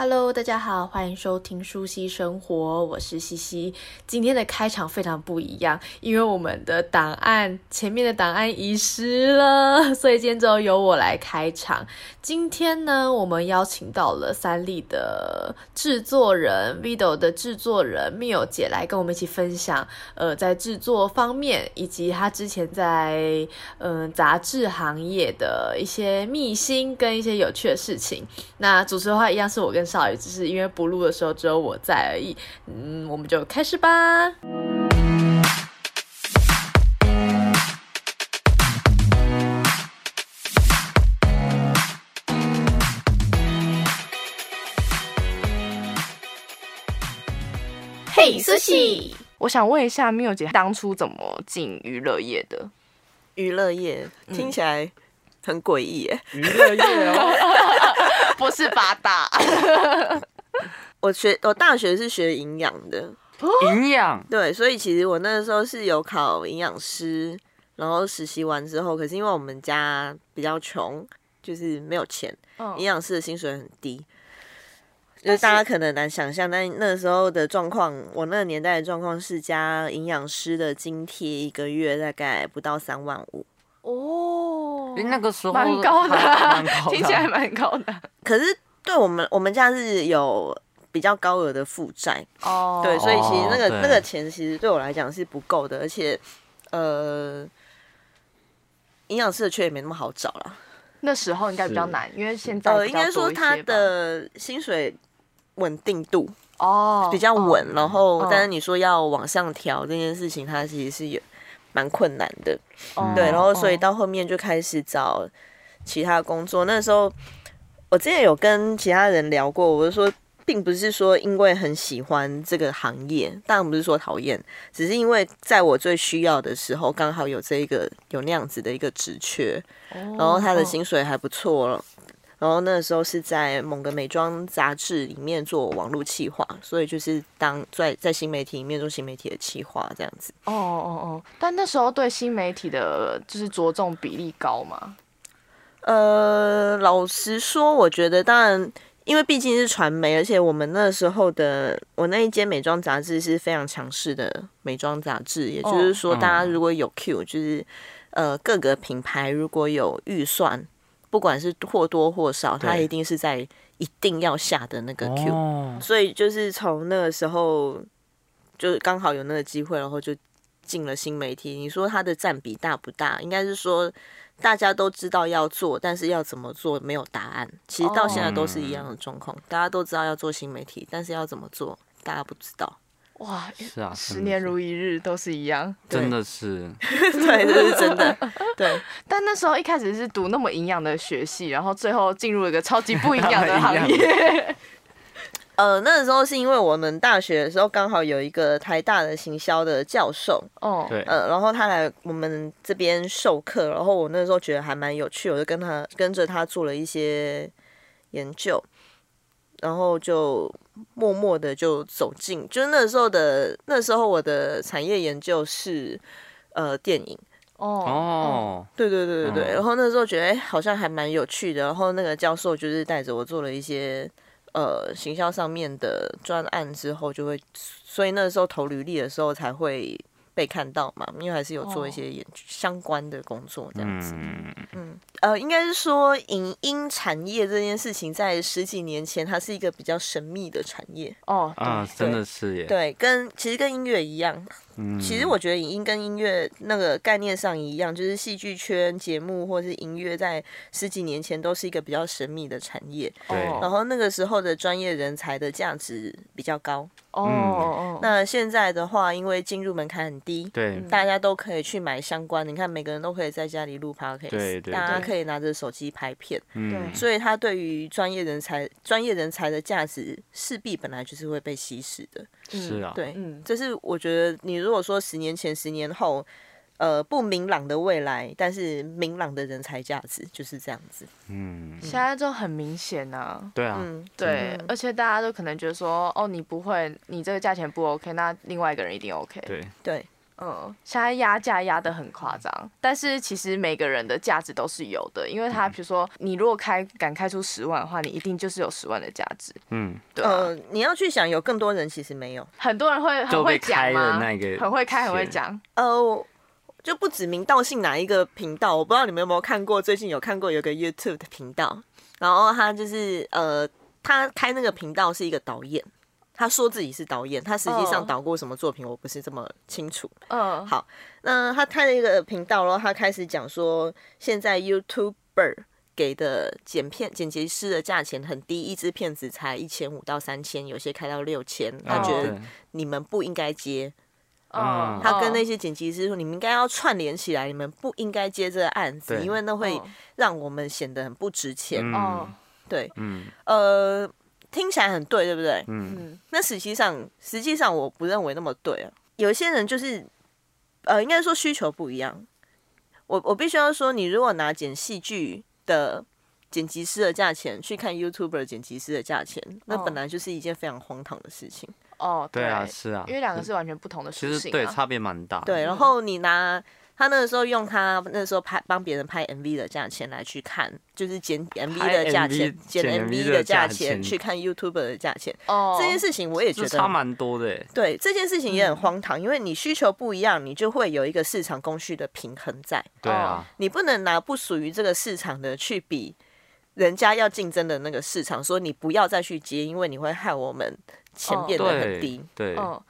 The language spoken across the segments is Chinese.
Hello，大家好，欢迎收听舒西生活，我是西西。今天的开场非常不一样，因为我们的档案前面的档案遗失了，所以今天就由我来开场。今天呢，我们邀请到了三立的制作人 Vido 的制作人 Mio 姐来跟我们一起分享，呃，在制作方面以及她之前在嗯、呃、杂志行业的一些秘辛跟一些有趣的事情。那主持的话一样是我跟少也，只是因为不录的时候只有我在而已。嗯，我们就开始吧。嘿，舒希，我想问一下，Mio 姐当初怎么进娱乐业的？娱乐业听起来很诡异耶。娱乐业哦。不是八大，我学我大学是学营养的，营养？对，所以其实我那个时候是有考营养师，然后实习完之后，可是因为我们家比较穷，就是没有钱，营养师的薪水很低，就是大家可能难想象，但那时候的状况，我那个年代的状况是加营养师的津贴一个月大概不到三万五。哦，那个时候蛮高的，听起来蛮高的。可是对我们，我们家是有比较高额的负债哦，对，所以其实那个、哦、那个钱其实对我来讲是不够的，而且呃，营养师的缺也没那么好找了。那时候应该比较难，因为现在呃，应该说他的薪水稳定度哦比较稳，哦、然后、哦、但是你说要往上调这件事情，它其实是有。蛮困难的，嗯、对，然后所以到后面就开始找其他工作。那时候我之前有跟其他人聊过，我就说，并不是说因为很喜欢这个行业，当然不是说讨厌，只是因为在我最需要的时候，刚好有这一个有那样子的一个职缺，然后他的薪水还不错了。然后那时候是在某个美妆杂志里面做网络企划，所以就是当在在新媒体里面做新媒体的企划这样子。哦哦哦！但那时候对新媒体的就是着重比例高吗？呃，老实说，我觉得当然，因为毕竟是传媒，而且我们那时候的我那一间美妆杂志是非常强势的美妆杂志，也就是说，大家如果有 Q，就是呃各个品牌如果有预算。不管是或多或少，他一定是在一定要下的那个 Q，哦，所以就是从那个时候，就刚好有那个机会，然后就进了新媒体。你说它的占比大不大？应该是说大家都知道要做，但是要怎么做没有答案。其实到现在都是一样的状况，大家都知道要做新媒体，但是要怎么做，大家不知道。哇，是啊，十年如一日都是一样，真的是，对，这是真的，对。但那时候一开始是读那么营养的学系，然后最后进入一个超级不营养的 行业。呃，那个时候是因为我们大学的时候刚好有一个台大的行销的教授，哦，对，呃，然后他来我们这边授课，然后我那时候觉得还蛮有趣，我就跟他跟着他做了一些研究。然后就默默的就走进，就是那时候的那时候我的产业研究是呃电影哦，对对对对对，然后那时候觉得哎好像还蛮有趣的，然后那个教授就是带着我做了一些呃行销上面的专案之后，就会所以那时候投履历的时候才会。被看到嘛？因为还是有做一些研究相关的工作这样子。嗯嗯呃，应该是说影音产业这件事情，在十几年前它是一个比较神秘的产业哦。啊，真的是耶。对，跟其实跟音乐一样。嗯。其实我觉得影音跟音乐那个概念上一样，就是戏剧圈节目或是音乐，在十几年前都是一个比较神秘的产业。对。然后那个时候的专业人才的价值比较高。哦哦。那现在的话，因为进入门槛很低。对，大家都可以去买相关。你看，每个人都可以在家里录 podcast，对，对，大家可以拿着手机拍片。对，所以他对于专业人才、专业人才的价值，势必本来就是会被稀释的。是啊，对，嗯，这是我觉得，你如果说十年前、十年后，呃，不明朗的未来，但是明朗的人才价值就是这样子。嗯，现在就很明显啊。对啊，嗯，对，而且大家都可能觉得说，哦，你不会，你这个价钱不 OK，那另外一个人一定 OK。对，对。嗯，现在压价压得很夸张，但是其实每个人的价值都是有的，因为他比如说你如果开敢开出十万的话，你一定就是有十万的价值。嗯，对、啊。呃，你要去想，有更多人其实没有，很多人会很会讲吗？很会开，很会讲。呃，就不指名道姓哪一个频道，我不知道你们有没有看过，最近有看过有个 YouTube 的频道，然后他就是呃，他开那个频道是一个导演。他说自己是导演，他实际上导过什么作品，我不是这么清楚。嗯，好，那他开了一个频道，然后他开始讲说，现在 YouTuber 给的剪片剪辑师的价钱很低，一支片子才一千五到三千，有些开到六千。他觉得你们不应该接。嗯，他跟那些剪辑师说，你们应该要串联起来，你们不应该接这个案子，因为那会让我们显得很不值钱。哦，对，嗯，呃。听起来很对，对不对？嗯，那实际上，实际上我不认为那么对啊。有些人就是，呃，应该说需求不一样。我我必须要说，你如果拿剪戏剧的剪辑师的价钱去看 YouTuber 剪辑师的价钱，那本来就是一件非常荒唐的事情。哦，对，啊，是啊，因为两个是完全不同的事情啊。其实对，差别蛮大。对，然后你拿。他那个时候用他那个时候拍帮别人拍 MV 的价钱来去看，就是剪 MV 的价钱，剪 MV 的价钱去看 YouTuber 的价钱。哦，这件事情我也觉得差蛮多的。对，这件事情也很荒唐，因为你需求不一样，你就会有一个市场供需的平衡在。对啊，你不能拿不属于这个市场的去比人家要竞争的那个市场，说你不要再去接，因为你会害我们钱变得很低。对，哦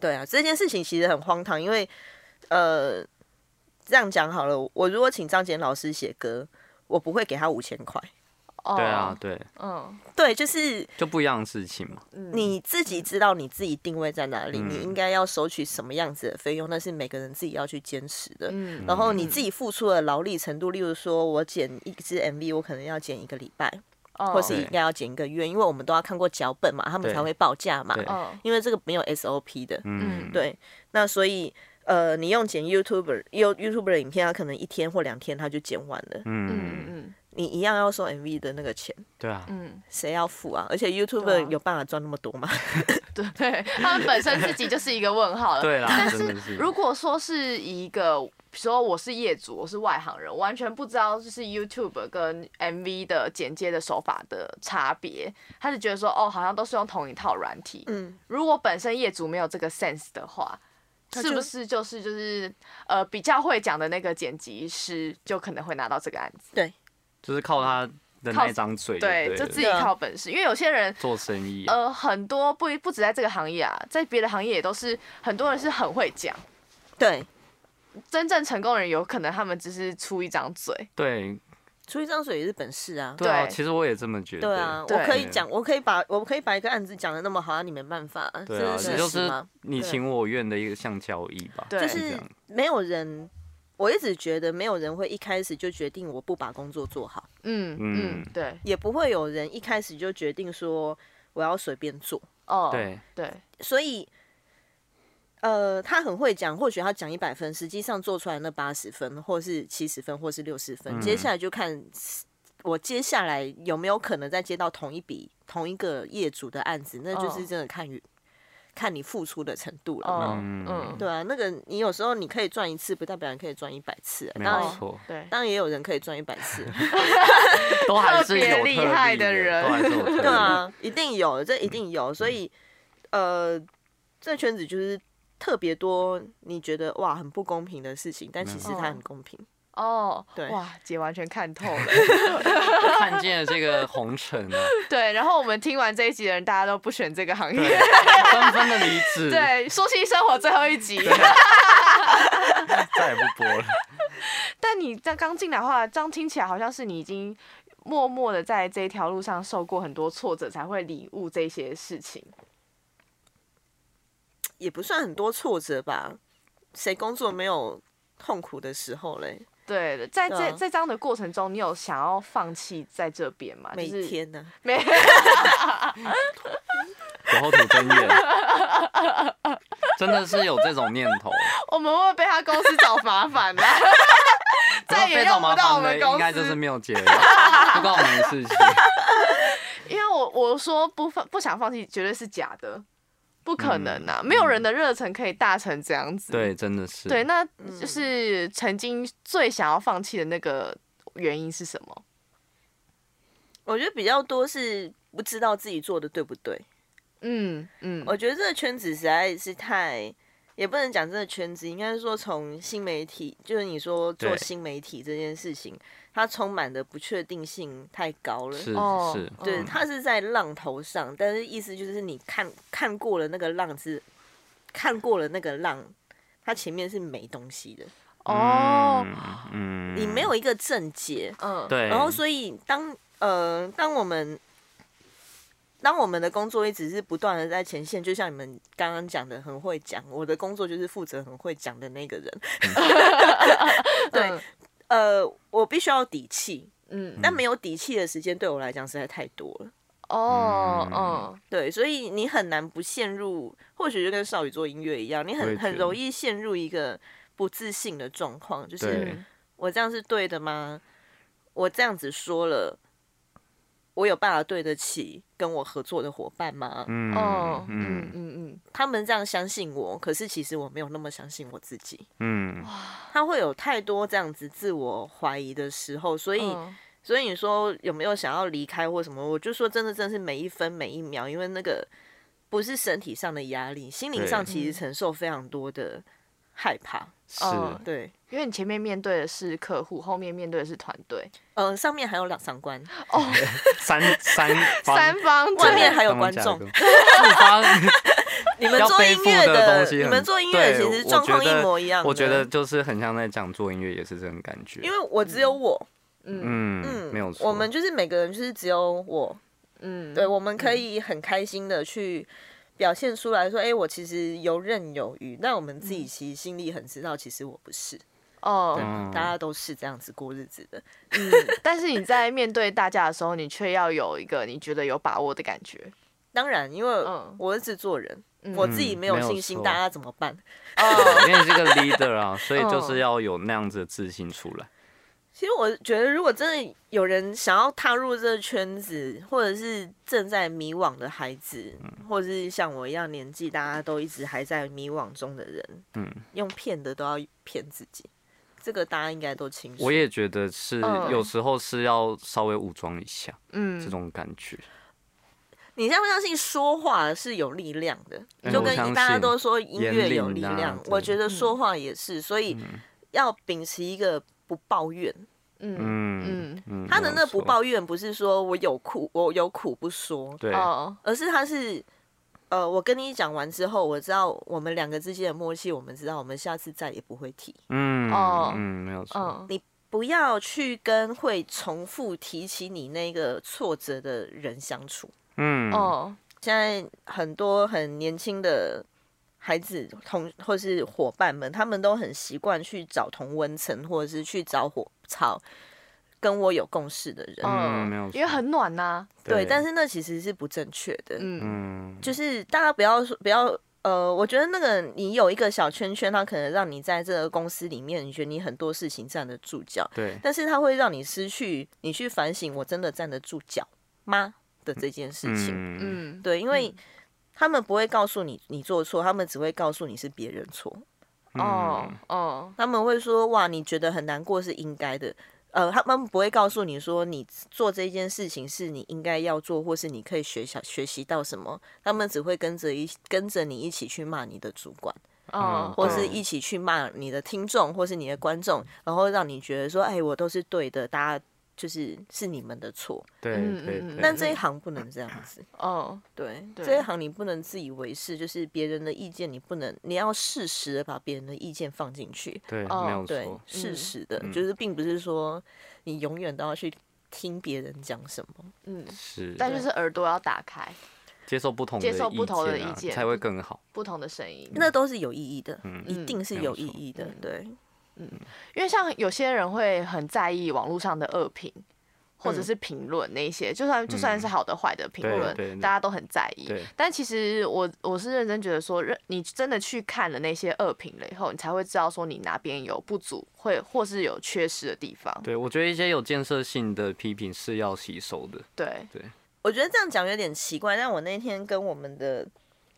对啊，这件事情其实很荒唐，因为呃。这样讲好了，我如果请张简老师写歌，我不会给他五千块。对啊，对，嗯，对，就是就不一样的事情嘛。你自己知道你自己定位在哪里，嗯、你应该要收取什么样子的费用，那是每个人自己要去坚持的。嗯，然后你自己付出的劳力程度，例如说我剪一支 MV，我可能要剪一个礼拜，哦、或是应该要剪一个月，因为我们都要看过脚本嘛，他们才会报价嘛。因为这个没有 SOP 的。嗯，对，那所以。呃，你用剪 YouTuber 用 YouTuber 的影片，他可能一天或两天他就剪完了。嗯嗯嗯，你一样要收 MV 的那个钱。对啊。嗯，谁要付啊？而且 YouTuber 有办法赚那么多吗？对对，他们本身自己就是一个问号了。对啦。但是如果说是一个，比如说我是业主，我是外行人，完全不知道就是 YouTube 跟 MV 的剪接的手法的差别，他是觉得说哦，好像都是用同一套软体。嗯。如果本身业主没有这个 sense 的话。是不是就是就是呃比较会讲的那个剪辑师就可能会拿到这个案子？对，就是靠他的那张嘴对，对，就自己靠本事。因为有些人做生意，呃，很多不不止在这个行业啊，在别的行业也都是很多人是很会讲。对，真正成功的人有可能他们只是出一张嘴。对。出一张嘴也是本事啊！对啊，其实我也这么觉得。对啊，我可以讲，我可以把我可以把一个案子讲的那么好，你没办法。对啊，这就是你情我愿的一个像交易吧。对，就是没有人，我一直觉得没有人会一开始就决定我不把工作做好。嗯嗯，对，也不会有人一开始就决定说我要随便做。哦，对对，所以。呃，他很会讲，或许他讲一百分，实际上做出来那八十分，或是七十分，或是六十分，嗯、接下来就看我接下来有没有可能再接到同一笔同一个业主的案子，那就是真的看你、哦、看你付出的程度了。嗯。嗯，对啊，那个你有时候你可以赚一次，不代表你可以赚一百次。没错，对，当然也有人可以赚一百次，都还是有厉害的人，对啊，一定有，这一定有，所以呃，这圈子就是。特别多，你觉得哇很不公平的事情，但其实它很公平哦。对，哇，姐完全看透了，看见了这个红尘啊。对，然后我们听完这一集的人，大家都不选这个行业，纷纷的离职。对，舒希生活最后一集，再也不播了。但你在刚进来的话，这样听起来好像是你已经默默的在这条路上受过很多挫折，才会领悟这些事情。也不算很多挫折吧，谁工作没有痛苦的时候嘞？对的，在这在这样的过程中，你有想要放弃在这边吗？每天呢？没。酒后吐真言，真的是有这种念头。我们会不会被他公司找麻烦呢？再也用不到我们公司，应该就是没有结了，不关我们的事情。因为我我说不放不想放弃，绝对是假的。不可能啊，没有人的热忱可以大成这样子。对，真的是。对，那就是曾经最想要放弃的那个原因是什么？我觉得比较多是不知道自己做的对不对。嗯嗯，我觉得这个圈子实在是太，也不能讲这个圈子，应该是说从新媒体，就是你说做新媒体这件事情，它充满的不确定性太高了。是是，对，它是在浪头上，但是意思就是你看看过了那个浪是，看过了那个浪，它前面是没东西的。哦，嗯，你没有一个正解，嗯，对，然后所以当呃当我们。当我们的工作一直是不断的在前线，就像你们刚刚讲的，很会讲。我的工作就是负责很会讲的那个人。对，呃，我必须要底气，嗯，但没有底气的时间对我来讲实在太多了。哦，嗯，对，所以你很难不陷入，或许就跟少宇做音乐一样，你很很容易陷入一个不自信的状况，就是我这样是对的吗？我这样子说了。我有办法对得起跟我合作的伙伴吗？嗯嗯嗯嗯，他们这样相信我，可是其实我没有那么相信我自己。嗯，他会有太多这样子自我怀疑的时候，所以所以你说有没有想要离开或什么？我就说真的，真的是每一分每一秒，因为那个不是身体上的压力，心灵上其实承受非常多的害怕。是，对。因为你前面面对的是客户，后面面对的是团队，呃，上面还有两三关。哦，三三三方，外面还有观众，四方，你们做音乐的，你们做音乐其实状况一模一样。我觉得就是很像在讲做音乐，也是这种感觉。因为我只有我，嗯。嗯，没有错，我们就是每个人就是只有我，嗯，对，我们可以很开心的去表现出来说，哎，我其实游刃有余。那我们自己其实心里很知道，其实我不是。哦、oh，大家都是这样子过日子的，嗯，但是你在面对大家的时候，你却要有一个你觉得有把握的感觉。当然，因为我是制作人，嗯、我自己没有信心，嗯、大家怎么办？哦，因为是个 leader 啊，所以就是要有那样子的自信出来。其实我觉得，如果真的有人想要踏入这个圈子，或者是正在迷惘的孩子，或者是像我一样年纪，大家都一直还在迷惘中的人，嗯，用骗的都要骗自己。这个大家应该都清楚。我也觉得是，有时候是要稍微武装一下，嗯，这种感觉。你相不相信说话是有力量的？就跟大家都说音乐有力量，我觉得说话也是。所以要秉持一个不抱怨。嗯嗯嗯，他的那不抱怨不是说我有苦我有苦不说，对，而是他是。呃，我跟你讲完之后，我知道我们两个之间的默契，我们知道我们下次再也不会提。嗯哦，嗯，没有错。你不要去跟会重复提起你那个挫折的人相处。嗯哦，现在很多很年轻的孩子同或是伙伴们，他们都很习惯去找同温层，或者是去找火草。跟我有共识的人，嗯，没有，因为很暖呐、啊，对，但是那其实是不正确的，嗯，就是大家不要说，不要，呃，我觉得那个你有一个小圈圈，它可能让你在这个公司里面，你觉得你很多事情站得住脚，对，但是它会让你失去你去反省，我真的站得住脚吗？的这件事情，嗯，对，因为他们不会告诉你你做错，他们只会告诉你是别人错，哦哦，他们会说哇，你觉得很难过是应该的。呃，他们不会告诉你说你做这件事情是你应该要做，或是你可以学习学习到什么。他们只会跟着一跟着你一起去骂你的主管，哦，或是一起去骂你的听众，或是你的观众，然后让你觉得说，哎，我都是对的，大家。就是是你们的错，对对。但这一行不能这样子哦，对，这一行你不能自以为是，就是别人的意见你不能，你要适时的把别人的意见放进去。对，没有错，适时的，就是并不是说你永远都要去听别人讲什么。嗯，是。但就是耳朵要打开，接受不同的接受不同的意见才会更好。不同的声音，那都是有意义的，一定是有意义的，对。嗯，因为像有些人会很在意网络上的恶评，或者是评论那些，就算就算是好的坏的评论，大家都很在意。但其实我我是认真觉得说，认你真的去看了那些恶评了以后，你才会知道说你哪边有不足，会或是有缺失的地方。对，我觉得一些有建设性的批评是要吸收的。对对，我觉得这样讲有点奇怪，但我那天跟我们的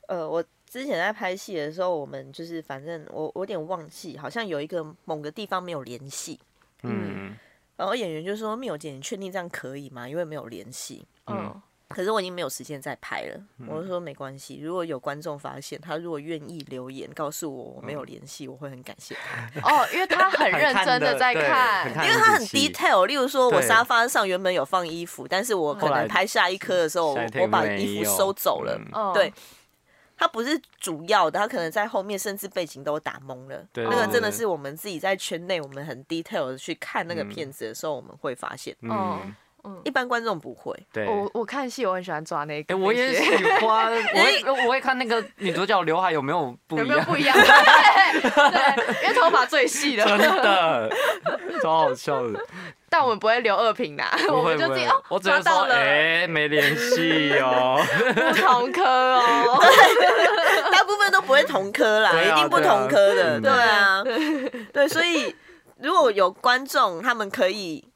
呃，我之前在拍戏的时候，我们就是反正我我有点忘记，好像有一个某个地方没有联系，嗯，然后演员就说：“珉友姐，你确定这样可以吗？因为没有联系。”嗯。可是我已经没有时间再拍了，我就说没关系。如果有观众发现他如果愿意留言告诉我我没有联系，我会很感谢他。哦，因为他很认真的在看，因为他很 detail。例如说，我沙发上原本有放衣服，但是我可能拍下一颗的时候，我把衣服收走了。对，他不是主要的，他可能在后面，甚至背景都打蒙了。那个真的是我们自己在圈内，我们很 detail 的去看那个片子的时候，我们会发现。嗯。嗯，一般观众不会。对，我我看戏我很喜欢抓那个。我也喜欢，我会我会看那个女主角刘海有没有不一样。有没有不一样？对，因为头发最细的。真的，超好笑的。但我们不会留二评啦，我们就自己哦，我只能说，哎，没联系哦，不同科哦。大部分都不会同科啦，一定不同科的。对啊，对，所以如果有观众，他们可以。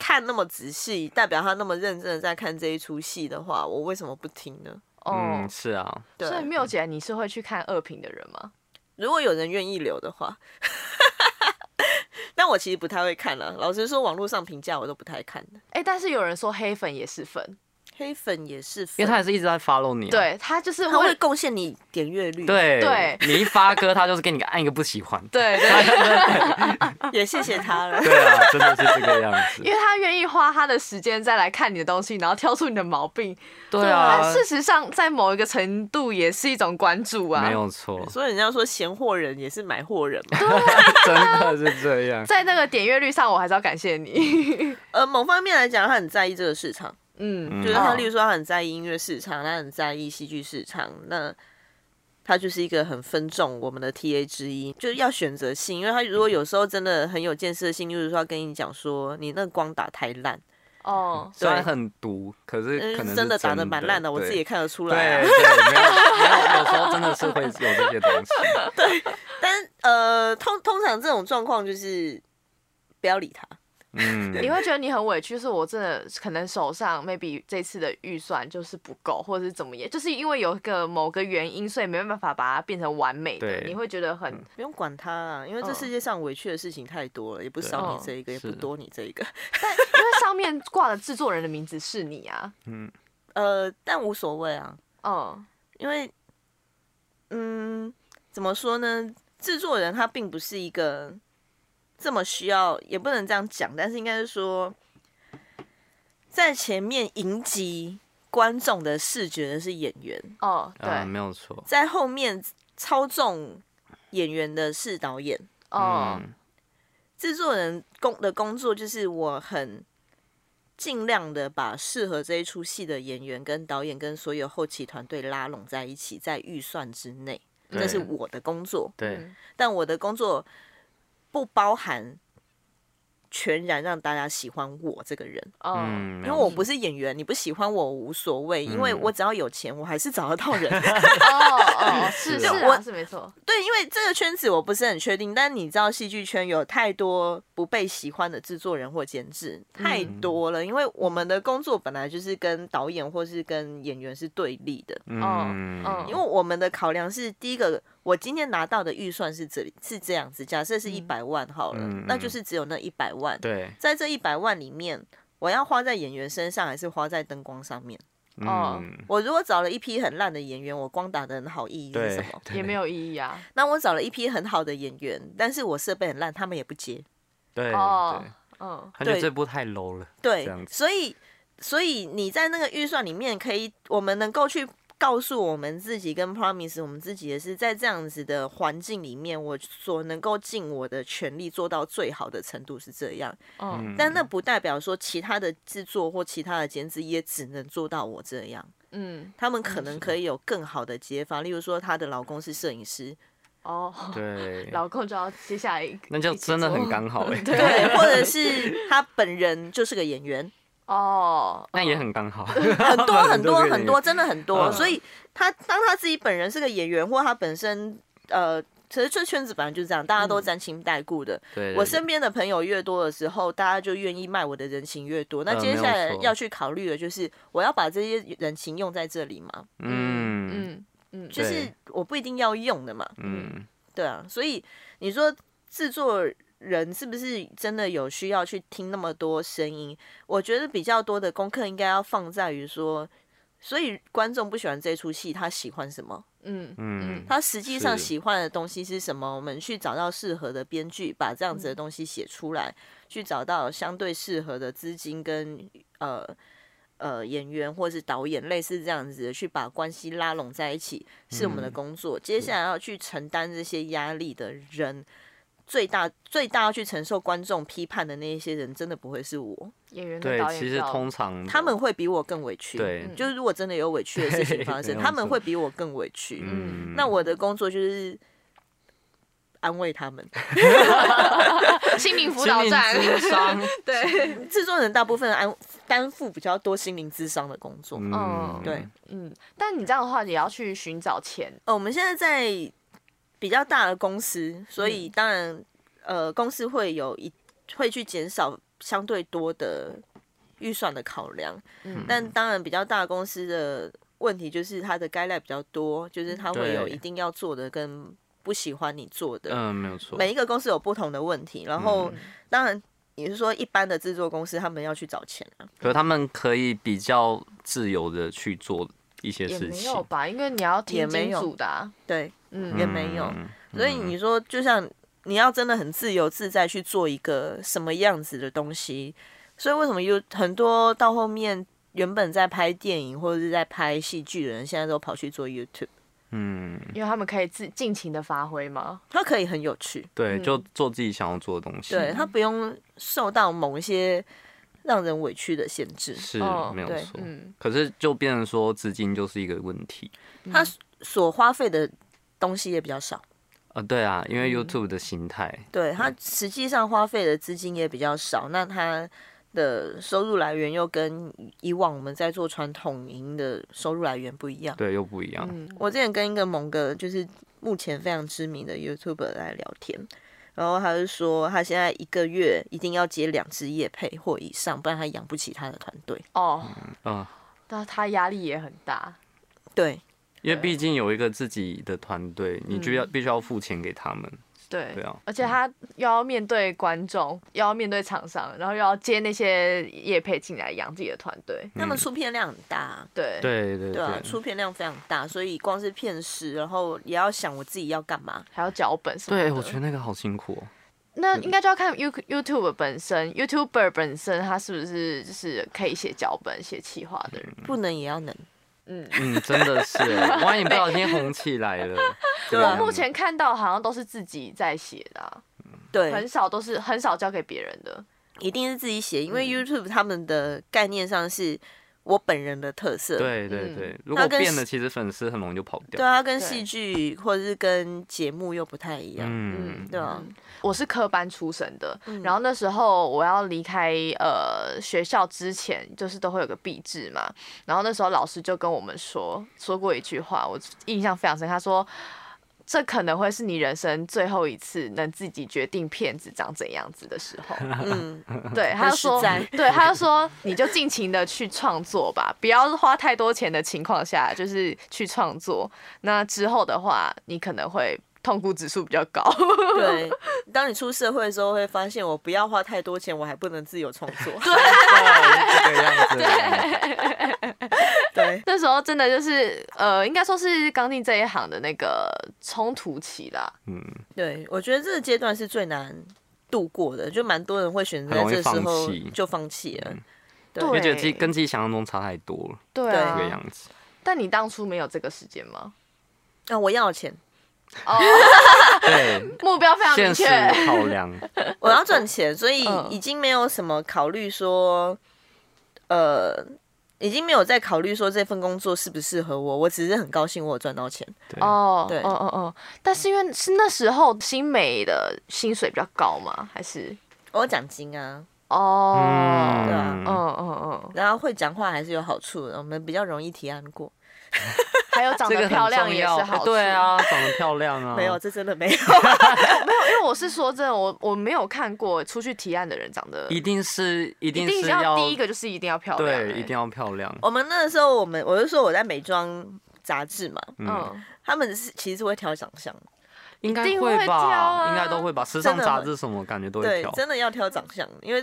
看那么仔细，代表他那么认真的在看这一出戏的话，我为什么不听呢？嗯，是啊。所以缪姐，你是会去看二评的人吗？如果有人愿意留的话，但我其实不太会看了。老实说，网络上评价我都不太看的。哎、欸，但是有人说黑粉也是粉。黑粉也是，因为他也是一直在 follow 你，对他就是他会贡献你点阅率，对对，你一发歌，他就是给你按一个不喜欢，对对，也谢谢他了，对啊，真的是这个样子，因为他愿意花他的时间再来看你的东西，然后挑出你的毛病，对啊，事实上在某一个程度也是一种关注啊，没有错，所以人家说闲货人也是买货人嘛，真的是这样，在那个点阅率上，我还是要感谢你，呃，某方面来讲，他很在意这个市场。嗯，就是他，例如说他很在意音乐市场，他很在意戏剧市场，那他就是一个很分众我们的 TA 之一，就是要选择性，因为他如果有时候真的很有建设性，就是说要跟你讲说你那个光打太烂。哦，虽然很毒，可是可能是真的打的蛮烂的，我自己也看得出来，对，对，没有，没有，有时候真的是会有这些东西，对，但呃，通通常这种状况就是不要理他。嗯，你会觉得你很委屈，是我真的可能手上 maybe 这次的预算就是不够，或者是怎么也，就是因为有一个某个原因，所以没办法把它变成完美的。对，你会觉得很不用管它啊，因为这世界上委屈的事情太多了，也不少你这一个，也不多你这一个。但因为上面挂的制作人的名字是你啊，嗯，呃，但无所谓啊，嗯，因为，嗯，怎么说呢？制作人他并不是一个。这么需要也不能这样讲，但是应该是说，在前面迎击观众的视觉的是演员哦，对，啊、没有错，在后面操纵演员的是导演哦，制作人工的工作就是我很尽量的把适合这一出戏的演员跟导演跟所有后期团队拉拢在一起，在预算之内，这是我的工作，对，但我的工作。不包含全然让大家喜欢我这个人，嗯，因为我不是演员，你不喜欢我无所谓，因为我只要有钱，我还是找得到人。哦 哦，是是啊，是没错。对，因为这个圈子我不是很确定，但你知道戏剧圈有太多不被喜欢的制作人或监制太多了，因为我们的工作本来就是跟导演或是跟演员是对立的。嗯嗯，因为我们的考量是第一个。我今天拿到的预算是这里是这样子，假设是一百万好了，嗯、那就是只有那一百万。对，在这一百万里面，我要花在演员身上，还是花在灯光上面？哦，我如果找了一批很烂的演员，我光打的很好，意义是什么？也没有意义啊。那我找了一批很好的演员，但是我设备很烂，他们也不接。对，哦，嗯，他觉得这部太 low 了。对，所以，所以你在那个预算里面，可以，我们能够去。告诉我们自己跟 promise 我们自己也是在这样子的环境里面，我所能够尽我的全力做到最好的程度是这样。嗯，但那不代表说其他的制作或其他的监制也只能做到我这样。嗯，他们可能可以有更好的解法，例如说她的老公是摄影师。哦，对，老公就要接下来，那就真的很刚好 哎。对，或者是他本人就是个演员。哦，那也很刚好，很多很多 很多，真的很多。所以他当他自己本人是个演员，或他本身呃，其实这圈子本来就是这样，大家都沾亲带故的。对，我身边的朋友越多的时候，大家就愿意卖我的人情越多。那接下来要去考虑的就是，我要把这些人情用在这里吗？嗯。嗯，嗯，就是我不一定要用的嘛，嗯，对啊，所以你说制作人是不是真的有需要去听那么多声音？我觉得比较多的功课应该要放在于说，所以观众不喜欢这出戏，他喜欢什么？嗯嗯，他实际上喜欢的东西是什么？我们去找到适合的编剧，把这样子的东西写出来，去找到相对适合的资金跟呃呃演员或是导演，类似这样子的去把关系拉拢在一起，是我们的工作。接下来要去承担这些压力的人。最大最大要去承受观众批判的那一些人，真的不会是我。演员对，其实通常他们会比我更委屈。对，就是如果真的有委屈的事情发生，他们会比我更委屈。嗯，那我的工作就是安慰他们 心灵辅导站。对，制作人大部分安担负比较多心灵智商的工作。嗯，对，嗯，但你这样的话，也要去寻找钱。哦，我们现在在。比较大的公司，所以当然，嗯、呃，公司会有一会去减少相对多的预算的考量。嗯，但当然，比较大的公司的问题就是它的 guideline 比较多，就是它会有一定要做的跟不喜欢你做的。嗯，没有错。每一个公司有不同的问题，然后当然也是说，一般的制作公司他们要去找钱啊，可是他们可以比较自由的去做一些事情。没有吧？因为你要听金主的、啊，对。嗯，也没有，所以你说，就像你要真的很自由自在去做一个什么样子的东西，所以为什么有很多到后面原本在拍电影或者是在拍戏剧的人，现在都跑去做 YouTube？嗯，因为他们可以自尽情的发挥嘛，他可以很有趣，对，就做自己想要做的东西，对他不用受到某一些让人委屈的限制，是没有错。嗯，可是就变成说资金就是一个问题，他所花费的。东西也比较少，呃，对啊，因为 YouTube 的形态，嗯，对它实际上花费的资金也比较少，那它的收入来源又跟以往我们在做传统营的收入来源不一样，对，又不一样。嗯，我之前跟一个某个就是目前非常知名的 YouTuber 来聊天，然后他就说他现在一个月一定要接两支业配或以上，不然他养不起他的团队。哦，嗯，那他压力也很大，对。因为毕竟有一个自己的团队，你就要必须要付钱给他们。对，对啊，而且他又要面对观众，又要面对厂商，然后又要接那些业配进来养自己的团队。他们出片量很大，对对对对啊，出片量非常大，所以光是片时，然后也要想我自己要干嘛，还要脚本什么的。对，我觉得那个好辛苦哦。那应该就要看 You YouTube 本身，YouTuber 本身他是不是就是可以写脚本、写企划的人，不能也要能。嗯嗯，真的是，万一不小心红起来了。我目前看到好像都是自己在写的，啊，对，很少都是很少交给别人的，一定是自己写，因为 YouTube 他们的概念上是。我本人的特色，对对对，如果变了，其实粉丝很容易就跑掉。对，啊跟戏剧或者是跟节目又不太一样，嗯，对啊。我是科班出身的，然后那时候我要离开呃学校之前，就是都会有个毕制嘛，然后那时候老师就跟我们说说过一句话，我印象非常深，他说。这可能会是你人生最后一次能自己决定片子长怎样子的时候。嗯，对，他就说，对，他就说，你就尽情的去创作吧，不要花太多钱的情况下，就是去创作。那之后的话，你可能会痛苦指数比较高。对，当你出社会的时候，会发现我不要花太多钱，我还不能自由创作。对，这个样子。对。对，那时候真的就是呃，应该说是刚进这一行的那个冲突期啦。嗯，对，我觉得这个阶段是最难度过的，就蛮多人会选择在这时候就放弃了。对，因为觉得自己跟自己想象中差太多了。对啊，这个样子。但你当初没有这个时间吗？啊，我要钱。哦，对，目标非常明确。考量，我要赚钱，所以已经没有什么考虑说，呃。已经没有在考虑说这份工作适不适合我，我只是很高兴我有赚到钱。哦，对，哦哦哦，但是因为是那时候新美的薪水比较高吗？还是我有奖金啊？哦，对啊，嗯嗯嗯，然后会讲话还是有好处的，我们比较容易提案过。还有长得漂亮也是好，对啊，长得漂亮啊。没有，这真的没有，没有，因为我是说真的，我我没有看过出去提案的人长得，一定是一定是要第一个就是一定要漂亮，对，一定要漂亮。我们那个时候，我们我就说我在美妆杂志嘛，嗯，他们是其实是会挑长相，应该会吧，应该都会吧，时尚杂志什么感觉都会挑，对，真的要挑长相，因为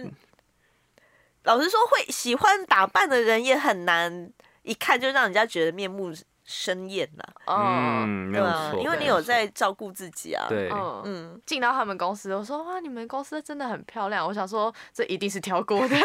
老实说，会喜欢打扮的人也很难，一看就让人家觉得面目生厌呐，嗯，对啊，因为你有在照顾自己啊。对，嗯，进到他们公司，我说哇，你们公司真的很漂亮。我想说，这一定是挑过的。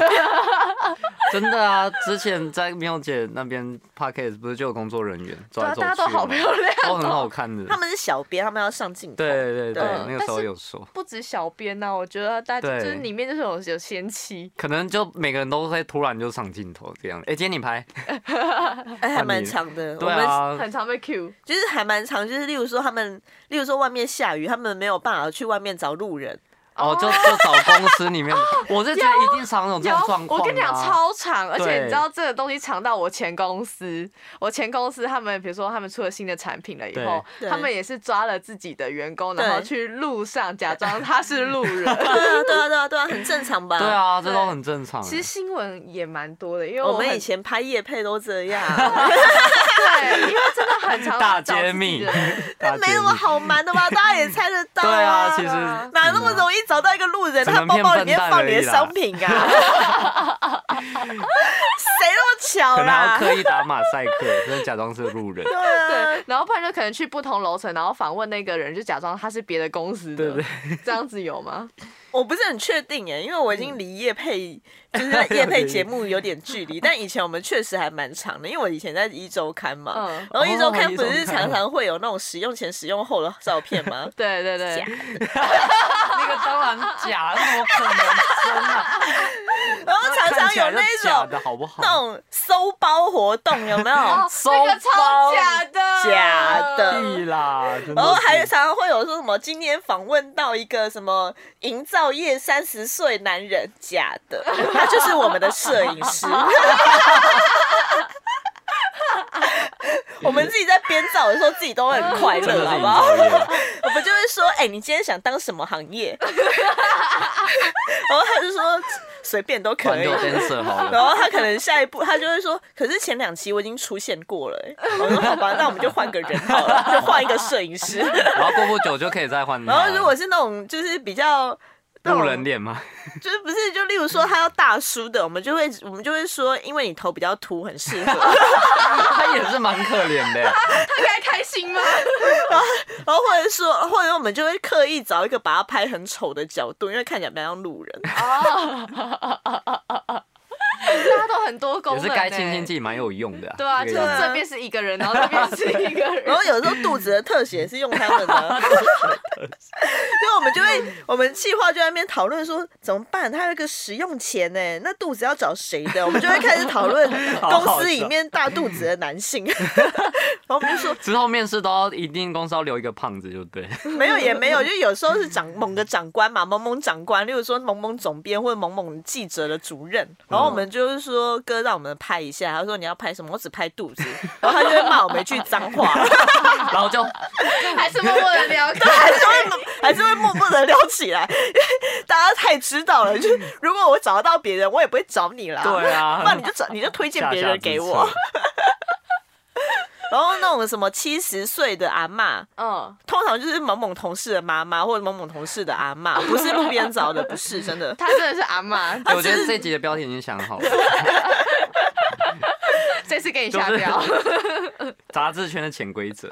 真的啊，之前在妙姐那边 parkas 不是就有工作人员，对，大家都好漂亮，都很好看的。他们是小编，他们要上镜头。对对对，那个时候有说，不止小编呐，我觉得大家就是里面就是有有仙妻，可能就每个人都会突然就上镜头这样。哎，今天你拍，哎，还蛮长的，我们。很常被 Q，就是还蛮常，就是例如说他们，例如说外面下雨，他们没有办法去外面找路人。哦，就就找公司里面，我是觉得一定常有这种状况。我跟你讲，超长，而且你知道这个东西长到我前公司，我前公司他们比如说他们出了新的产品了以后，他们也是抓了自己的员工，然后去路上假装他是路人。对啊，对啊，对啊，对啊，很正常吧？对啊，这都很正常。其实新闻也蛮多的，因为我们以前拍夜配都这样。对，因为真的很长。大揭秘，那没什么好瞒的吧？大家也猜得到。对啊，其实哪那么容易？找到一个路人，他包包里面放你的商品啊？谁那么巧啦？可能要刻意打马赛克，真的假装是路人。对啊，对，然后不然就可能去不同楼层，然后访问那个人，就假装他是别的公司的，对对，这样子有吗？我不是很确定耶，因为我已经离业配就是业配节目有点距离，但以前我们确实还蛮长的，因为我以前在一周刊嘛，嗯、然后一周刊不是常 常会有那种使用前、使用后的照片吗？对 对对，假的，那个当然假，怎么可能真啊？然后常常有那种的好不好？那种搜包活动有没有？搜包超假的，假的啦。然后还有常常会有说什么今天访问到一个什么营造业三十岁男人，假的，他就是我们的摄影师。我们自己在编造的时候，自己都会很快乐，好不好？我们就会说，哎、欸，你今天想当什么行业？然后他就说。随便都可以，然后他可能下一步他就会说，可是前两期我已经出现过了，我说好吧，那我们就换个人好了，就换一个摄影师，然后过不久就可以再换。然后如果是那种就是比较。路人脸吗？就是不是就例如说他要大叔的，我们就会我们就会说，因为你头比较秃，很适合。他也是蛮可怜的。他应该开心吗？然后然后或者说，或者我们就会刻意找一个把他拍很丑的角度，因为看起来比较像路人。大家都很多功能，也是该亲亲自己蛮有用的。对啊，就是这边是一个人，然后这边是一个人，然后有时候肚子的特写是用他们的，因为我们就会，我们企划就在那边讨论说怎么办？他有一个使用前呢，那肚子要找谁的？我们就会开始讨论公司里面大肚子的男性，然后我们就说之后面试都要一定公司要留一个胖子，就对。没有也没有，就有时候是长某个长官嘛，某某长官，例如说某某总编或者某某记者的主任，然后我们。就是说，哥让我们拍一下。他说你要拍什么？我只拍肚子。然后他就会骂我们一句脏话，然后就 还是默默的聊，对，还是会还是会默默的聊起来。因 为大家太知道了，就是如果我找得到别人，我也不会找你啦。对啊，那你就找你就推荐别人给我。然后那种什么七十岁的阿妈，嗯，通常就是某某同事的妈妈或者某某同事的阿妈，不是路边找的，不是真的，他真的是阿妈。我觉得这集的标题已经想好了，这次给你下标，杂志圈的潜规则。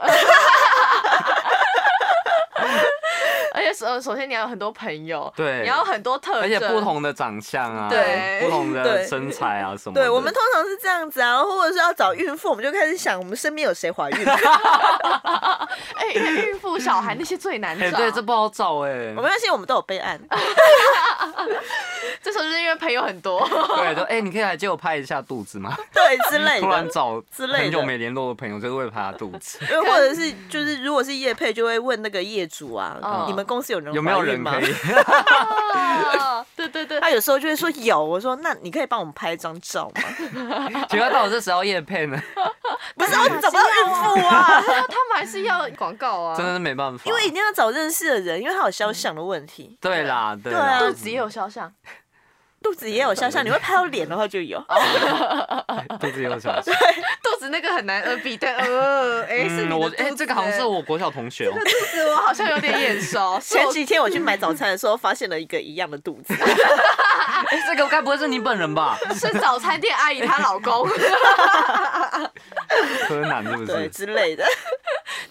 而且首首先你要有很多朋友，对，你要很多特征，而且不同的长相啊，对，不同的身材啊什么。对，我们通常是这样子啊，或者是要找孕妇，我们就开始想我们身边有谁怀孕。哎，孕妇、小孩那些最难找，对，这不好找哎。我没关系，我们都有备案。这时候就是因为朋友很多，对，说哎，你可以来借我拍一下肚子吗？对，之类的。突然找之类的很久没联络的朋友，就是为了拍他肚子。又或者是就是如果是叶配，就会问那个业主啊，你们公司有人有没有人可以？对对对，他有时候就会说有，我说那你可以帮我们拍一张照吗？请问到底是谁要业配呢？不是，我找不到孕妇啊，他们还是要广告啊，真的是没办法，因为一定要找认识的人，因为他有肖像的问题。对啦，对啊，肚子也有肖像。肚子也有肖像，你会拍到脸的话就有。肚子也有肖像。对，肚子那个很难呃比的呃，哎，是我哎，这个好像是我国小同学。这个肚子我好像有点眼熟。前几天我去买早餐的时候，发现了一个一样的肚子。哎，这个该不会是你本人吧？是早餐店阿姨她老公。柯南是不是？对，之类的。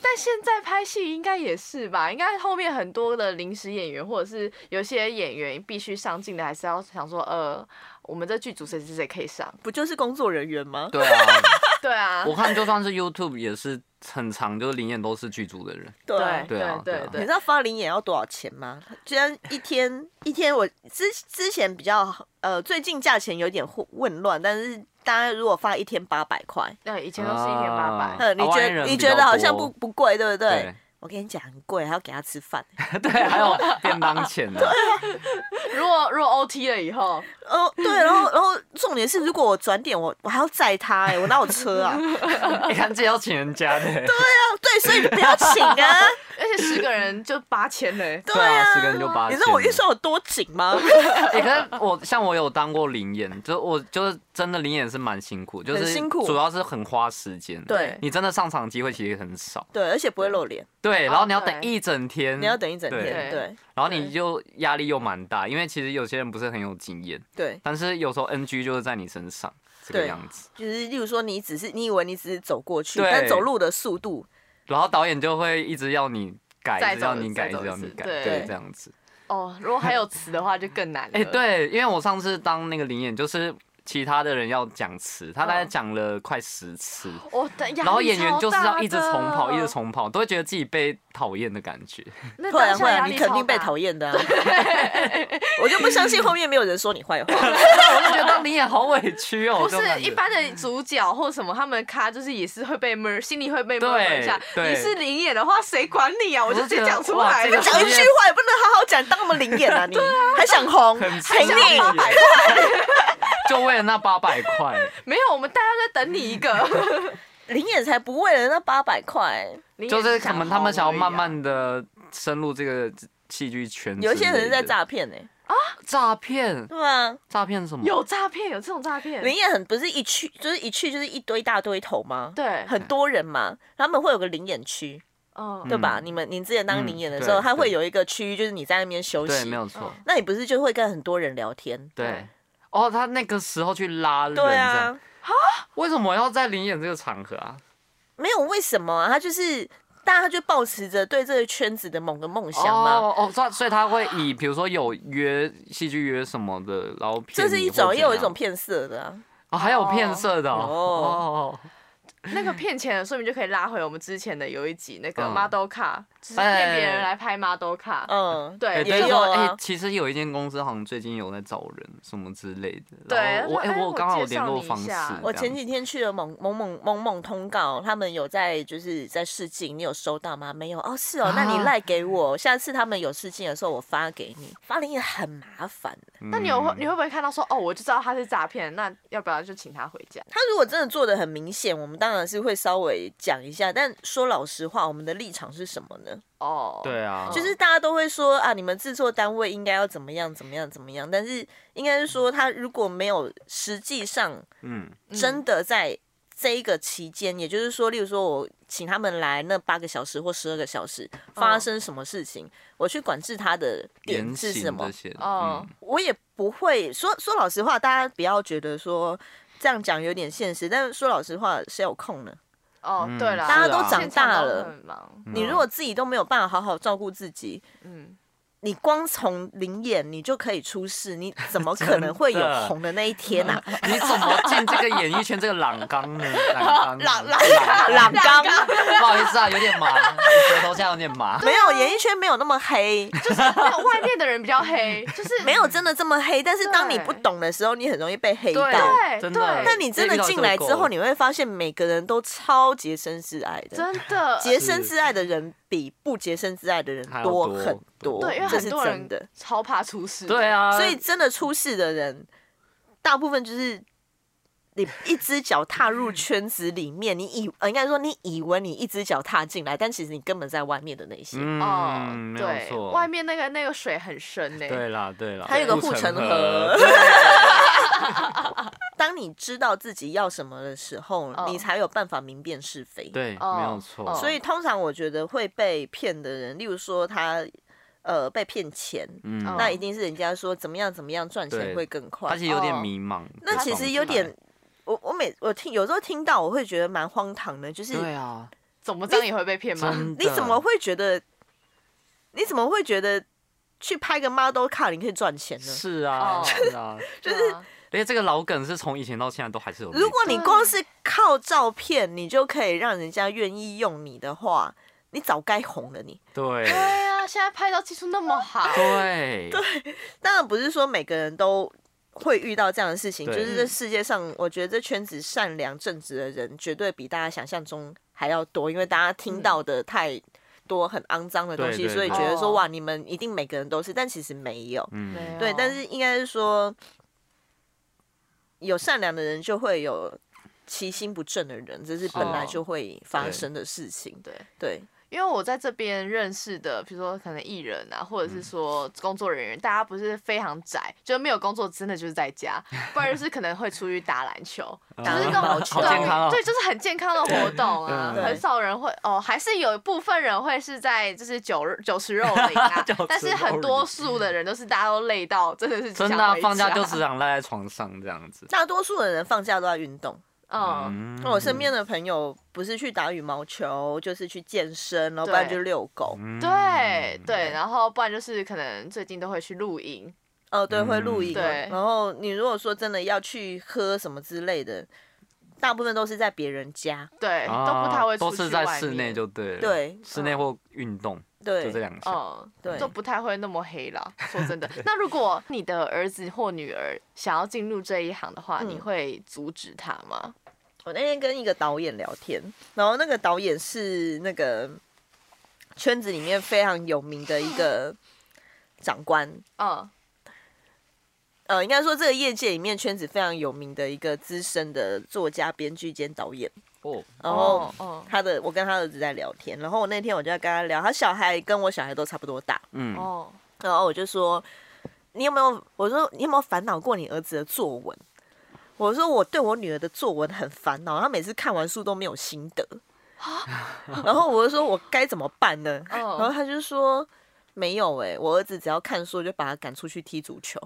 但现在拍戏应该也是吧？应该后面很多的临时演员，或者是有些演员必须上镜的，还是要想说，呃，我们这剧组谁谁谁可以上？不就是工作人员吗？对啊，对啊。我看就算是 YouTube 也是很长，就是临演都是剧组的人。对对对对。你知道发临演要多少钱吗？居然一天一天，我之之前比较呃，最近价钱有点混混乱，但是。大家如果发一天八百块，对，以前都是一天八百。嗯，你觉得你觉得好像不不贵，对不对？我跟你讲，很贵，还要给他吃饭。对，还有便当钱呢。对啊，如果如果 OT 了以后，哦，对，然后然后重点是，如果我转点，我我还要载他，哎，我哪有车啊？你看，这要请人家的。对啊，对，所以你不要请啊。而且十个人就八千嘞，对啊，十个人就八千。你知道我预算有多紧吗？你看我像我有当过零演，就我就是真的临演是蛮辛苦，就是辛苦，主要是很花时间。对，你真的上场机会其实很少。对，而且不会露脸。对，然后你要等一整天，你要等一整天，对。然后你就压力又蛮大，因为其实有些人不是很有经验。对。但是有时候 NG 就是在你身上这个样子。就是例如说，你只是你以为你只是走过去，但走路的速度。然后导演就会一直要你改，一直要你改，一直要你改，对，这样子。哦，如果还有词的话，就更难了。哎，对，因为我上次当那个临演，就是。其他的人要讲词，他大概讲了快十次，然后演员就是要一直重跑，一直重跑，都会觉得自己被讨厌的感觉。会啊会啊，你肯定被讨厌的啊！我就不相信后面没有人说你坏话。我就觉得你也好委屈哦。不是一般的主角或什么，他们咖就是也是会被闷，心里会被闷一下。你是临演的话，谁管你啊？我就直接讲出来，讲一句话也不能好好讲，当我们临演啊你？还想红？还想八百块？就为了那八百块？没有，我们大家在等你一个。林演才不为了那八百块，就是他们他们想要慢慢的深入这个戏剧圈。有些人是在诈骗呢。啊，诈骗？对啊，诈骗什么？有诈骗，有这种诈骗。林演很不是一去就是一去就是一堆大堆头吗？对，很多人嘛，他们会有个临演区，哦，对吧？你们您之前当临演的时候，他会有一个区域，就是你在那边休息，对，没有错。那你不是就会跟很多人聊天？对。哦，他那个时候去拉人，对啊，为什么要在临演这个场合啊？没有为什么啊，他就是大家就抱持着对这个圈子的某个梦想嘛。哦哦，所以所以他会以比如说有约戏剧约什么的，然后这是一种，也有一种骗色的啊。哦，还有骗色的哦。那个骗钱的，说明就可以拉回我们之前的有一集那个 model 卡，就是骗别人来拍 model 卡。嗯，对，也有啊。其实有一间公司好像最近有在找人，什么之类的。对，我哎，我刚好有联络方式。我前几天去了某某某某某通告，他们有在就是在试镜，你有收到吗？没有哦，是哦，那你赖给我，下次他们有试镜的时候我发给你。发临演很麻烦。那你有你会不会看到说哦，我就知道他是诈骗，那要不要就请他回家？他如果真的做的很明显，我们。当然是会稍微讲一下，但说老实话，我们的立场是什么呢？哦，oh, 对啊，就是大家都会说啊，你们制作单位应该要怎么样怎么样怎么样，但是应该是说，他如果没有实际上，嗯，真的在这一个期间，嗯、也就是说，例如说我请他们来那八个小时或十二个小时，发生什么事情，oh. 我去管制他的点是什么？哦，我也不会说说老实话，大家不要觉得说。这样讲有点现实，但是说老实话，谁有空呢？哦，对了，大家都长大了，你如果自己都没有办法好好照顾自己，嗯。你光从临演你就可以出事，你 怎么可能会有红的那一天呢？你怎么进这个演艺圈这个朗缸呢？栏栏栏杆，不好意思啊，有点麻，舌头现在有点麻。没有，演艺圈没有那么黑，就是外面的人比较黑，就是没有真的这么黑。但是当你不懂的时候，你很容易被黑到。对对。但你真的进来之后，你会发现每个人都超洁身自爱的，真的洁身自爱的人。比不洁身自爱的人多很多，对，因为很多人超怕出事，对啊，所以真的出事的人，大部分就是你一只脚踏入圈子里面，你以呃应该说你以为你一只脚踏进来，但其实你根本在外面的那些。嗯，哦、对，外面那个那个水很深呢。对啦，对啦，还有个护城河。当你知道自己要什么的时候，你才有办法明辨是非。对，没有错。所以通常我觉得会被骗的人，例如说他。呃，被骗钱，嗯，那一定是人家说怎么样怎么样赚钱会更快，而且有点迷茫。那其实有点，每我听有时候听到，我会觉得蛮荒唐的，就是对啊，怎么这样也会被骗吗？你怎么会觉得？你怎么会觉得去拍个 model 卡你可以赚钱呢？是啊，是啊，就是，而且这个老梗是从以前到现在都还是有。如果你光是靠照片，你就可以让人家愿意用你的话。你早该红了，你对对啊，现在拍照技术那么好，对对，当然不是说每个人都会遇到这样的事情，就是这世界上，我觉得这圈子善良正直的人绝对比大家想象中还要多，因为大家听到的太多很肮脏的东西，所以觉得说哇，你们一定每个人都是，但其实没有，嗯，对，但是应该是说有善良的人就会有其心不正的人，这是本来就会发生的事情，对。对。因为我在这边认识的，比如说可能艺人啊，或者是说工作人员，嗯、大家不是非常宅，就没有工作，真的就是在家，不然就是可能会出去打篮球，就是那种好健康哦，对，就是很健康的活动啊，很少人会哦，还是有一部分人会是在就是酒酒池肉林啊，但是很多数的人都是大家都累到真的是真的放假就只想赖在床上这样子，大多数的人放假都在运动。嗯，我身边的朋友不是去打羽毛球，就是去健身，然后不然就遛狗。对对，然后不然就是可能最近都会去露营。哦，对，会露营。对，然后你如果说真的要去喝什么之类的，大部分都是在别人家。对，都不太会出去。都是在室内就对了。对，室内或运动。对，就这两项。嗯，对，都不太会那么黑了。说真的，那如果你的儿子或女儿想要进入这一行的话，你会阻止他吗？我那天跟一个导演聊天，然后那个导演是那个圈子里面非常有名的一个长官，嗯，呃，应该说这个业界里面圈子非常有名的一个资深的作家、编剧兼导演。哦，然后他的我跟他儿子在聊天，然后我那天我就在跟他聊，他小孩跟我小孩都差不多大，嗯，哦，然后我就说，你有没有？我说你有没有烦恼过你儿子的作文？我说我对我女儿的作文很烦恼，她每次看完书都没有心得，然后我就说我该怎么办呢？然后他就说没有哎，我儿子只要看书就把他赶出去踢足球。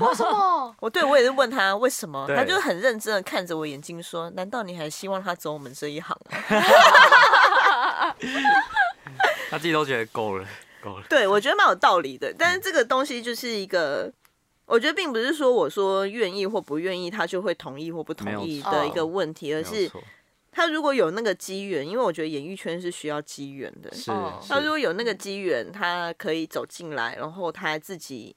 为什么？我对我也是问他为什么，他就很认真的看着我眼睛说：难道你还希望他走我们这一行啊？他自己都觉得够了，够了。对，我觉得蛮有道理的，但是这个东西就是一个。我觉得并不是说我说愿意或不愿意，他就会同意或不同意的一个问题，而是他如果有那个机缘，因为我觉得演艺圈是需要机缘的。是，他如果有那个机缘，他可以走进来，然后他自己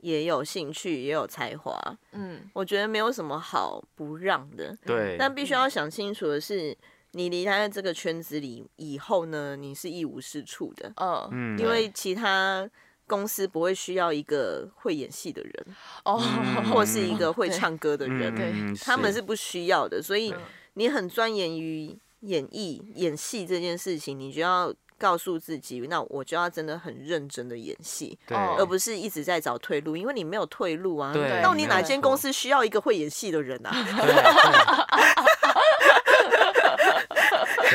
也有兴趣，也有才华。嗯，我觉得没有什么好不让的。对，但必须要想清楚的是，你离开这个圈子里以后呢，你是一无是处的。嗯，因为其他。公司不会需要一个会演戏的人，哦，或是一个会唱歌的人，对，他们是不需要的。所以你很钻研于演艺、演戏这件事情，你就要告诉自己，那我就要真的很认真的演戏，对，而不是一直在找退路，因为你没有退路啊。对，到底哪间公司需要一个会演戏的人啊？